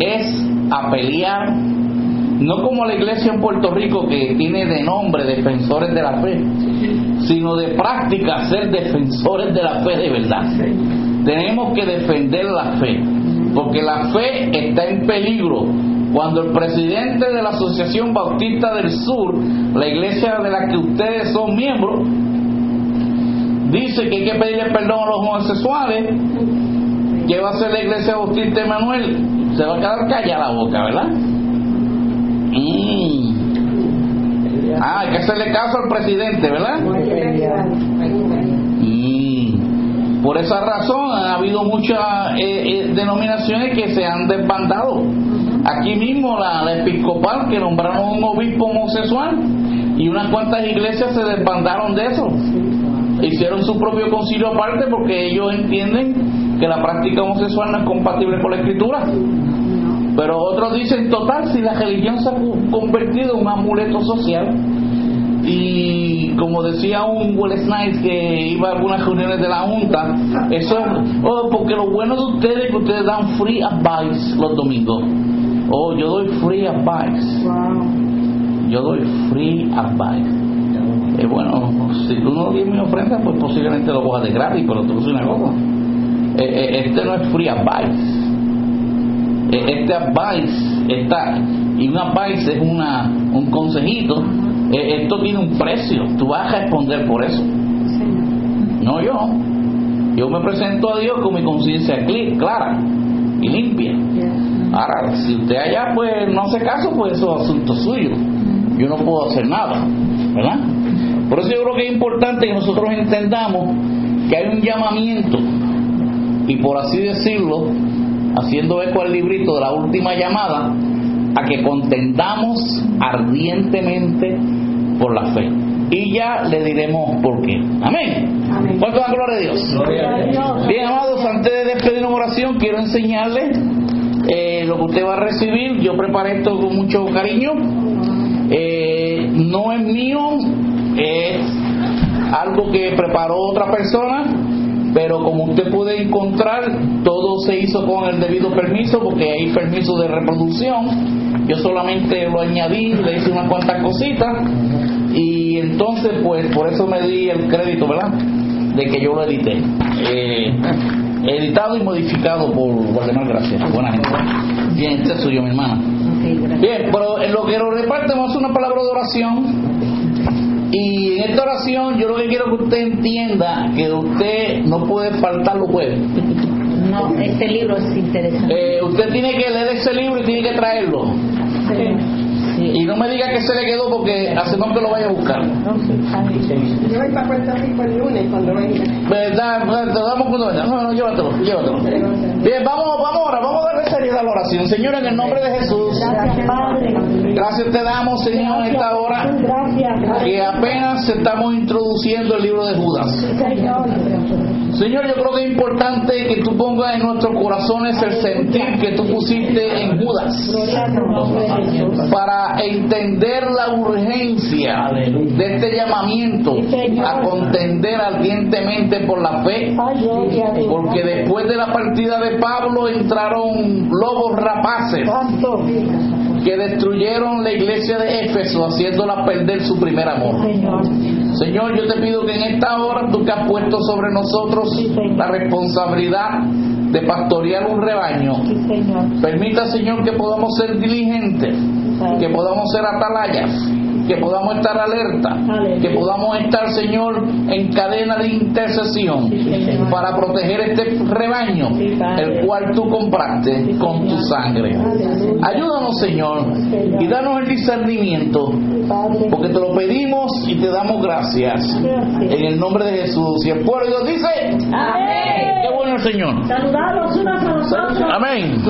es a pelear, no como la iglesia en Puerto Rico que tiene de nombre defensores de la fe, sino de práctica ser defensores de la fe de verdad. Tenemos que defender la fe, porque la fe está en peligro. Cuando el presidente de la Asociación Bautista del Sur, la iglesia de la que ustedes son miembros, dice que hay que pedirle perdón a los homosexuales, ¿qué va a hacer la iglesia Bautista Emanuel? Se va a quedar callada la boca, ¿verdad? Mm. Ah, hay que hacerle caso al presidente, ¿verdad? Por esa razón ha habido muchas eh, eh, denominaciones que se han desbandado. Aquí mismo la, la episcopal que nombraron un obispo homosexual y unas cuantas iglesias se desbandaron de eso. Hicieron su propio concilio aparte porque ellos entienden que la práctica homosexual no es compatible con la escritura. Pero otros dicen, total, si la religión se ha convertido en un amuleto social, y como decía un Will Snipes que iba a algunas reuniones de la Junta, eso es, oh, porque lo bueno de ustedes es que ustedes dan free advice los domingos. Oh, yo doy free advice. Yo doy free advice. Eh, bueno, si tú no tienes mi ofrenda, pues posiblemente lo cojas de gratis, pero tú una cosa. Eh, eh, este no es free advice. Eh, este advice está, y un advice es una, un consejito, eh, esto tiene un precio, tú vas a responder por eso. No yo. Yo me presento a Dios con mi conciencia clara y limpia. Ahora, si usted allá pues no hace caso, pues eso es asunto suyo. Yo no puedo hacer nada, ¿verdad? Por eso yo creo que es importante que nosotros entendamos que hay un llamamiento y por así decirlo, haciendo eco al librito de la última llamada, a que contendamos ardientemente por la fe. Y ya le diremos por qué. Amén. ¿Cuánto da gloria a Dios? Bien, amados, antes de despedir una oración, quiero enseñarle eh, lo que usted va a recibir. Yo preparé esto con mucho cariño. Eh, no es mío, es algo que preparó otra persona, pero como usted puede encontrar, todo se hizo con el debido permiso, porque hay permiso de reproducción. Yo solamente lo añadí, le hice unas cuantas cositas, y entonces, pues, por eso me di el crédito, ¿verdad? De que yo lo edité. Eh, editado y modificado por Guardemar Gracias. Buena gente. Bien, este es suyo, mi hermana. Bien, pero en lo que lo reparte vamos a hacer una palabra de oración. Y en esta oración yo lo que quiero que usted entienda que usted no puede faltar los jueves. No, este libro es interesante. Eh, usted tiene que leer ese libro y tiene que traerlo. Y no me diga que se le quedó porque hacemos que lo vaya a buscar. Yo voy para Puerto Rico el lunes cuando venga. ¿Verdad? Te damos cuando. No, no, llévatelo, llévatelo. Bien, vamos, vamos ahora, vamos a darle seriedad a la oración. Señor, en el nombre de Jesús. Gracias, Padre. Gracias te damos, Señor, en esta hora Gracias. que apenas estamos introduciendo el libro de Judas. Señor. Señor, yo creo que es importante que tú pongas en nuestros corazones el sentir que tú pusiste en Judas para entender la urgencia de este llamamiento a contender ardientemente por la fe. Porque después de la partida de Pablo entraron lobos rapaces. Que destruyeron la iglesia de Éfeso haciéndola perder su primer amor. Señor. Señor, yo te pido que en esta hora tú que has puesto sobre nosotros la responsabilidad de pastorear un rebaño, Sí, Señor. permita, Señor, que podamos ser diligentes, que podamos ser atalayas, que podamos estar alerta, que podamos estar, Señor, en cadena de intercesión para proteger este rebaño, el cual tú compraste con tu sangre. Ayúdanos, Señor, y danos el discernimiento, porque te lo pedimos y te damos gracias. En el nombre de Jesús. Y el pueblo de Dios dice, Amén. qué bueno el Señor. Saludados unos a los otros. Amén.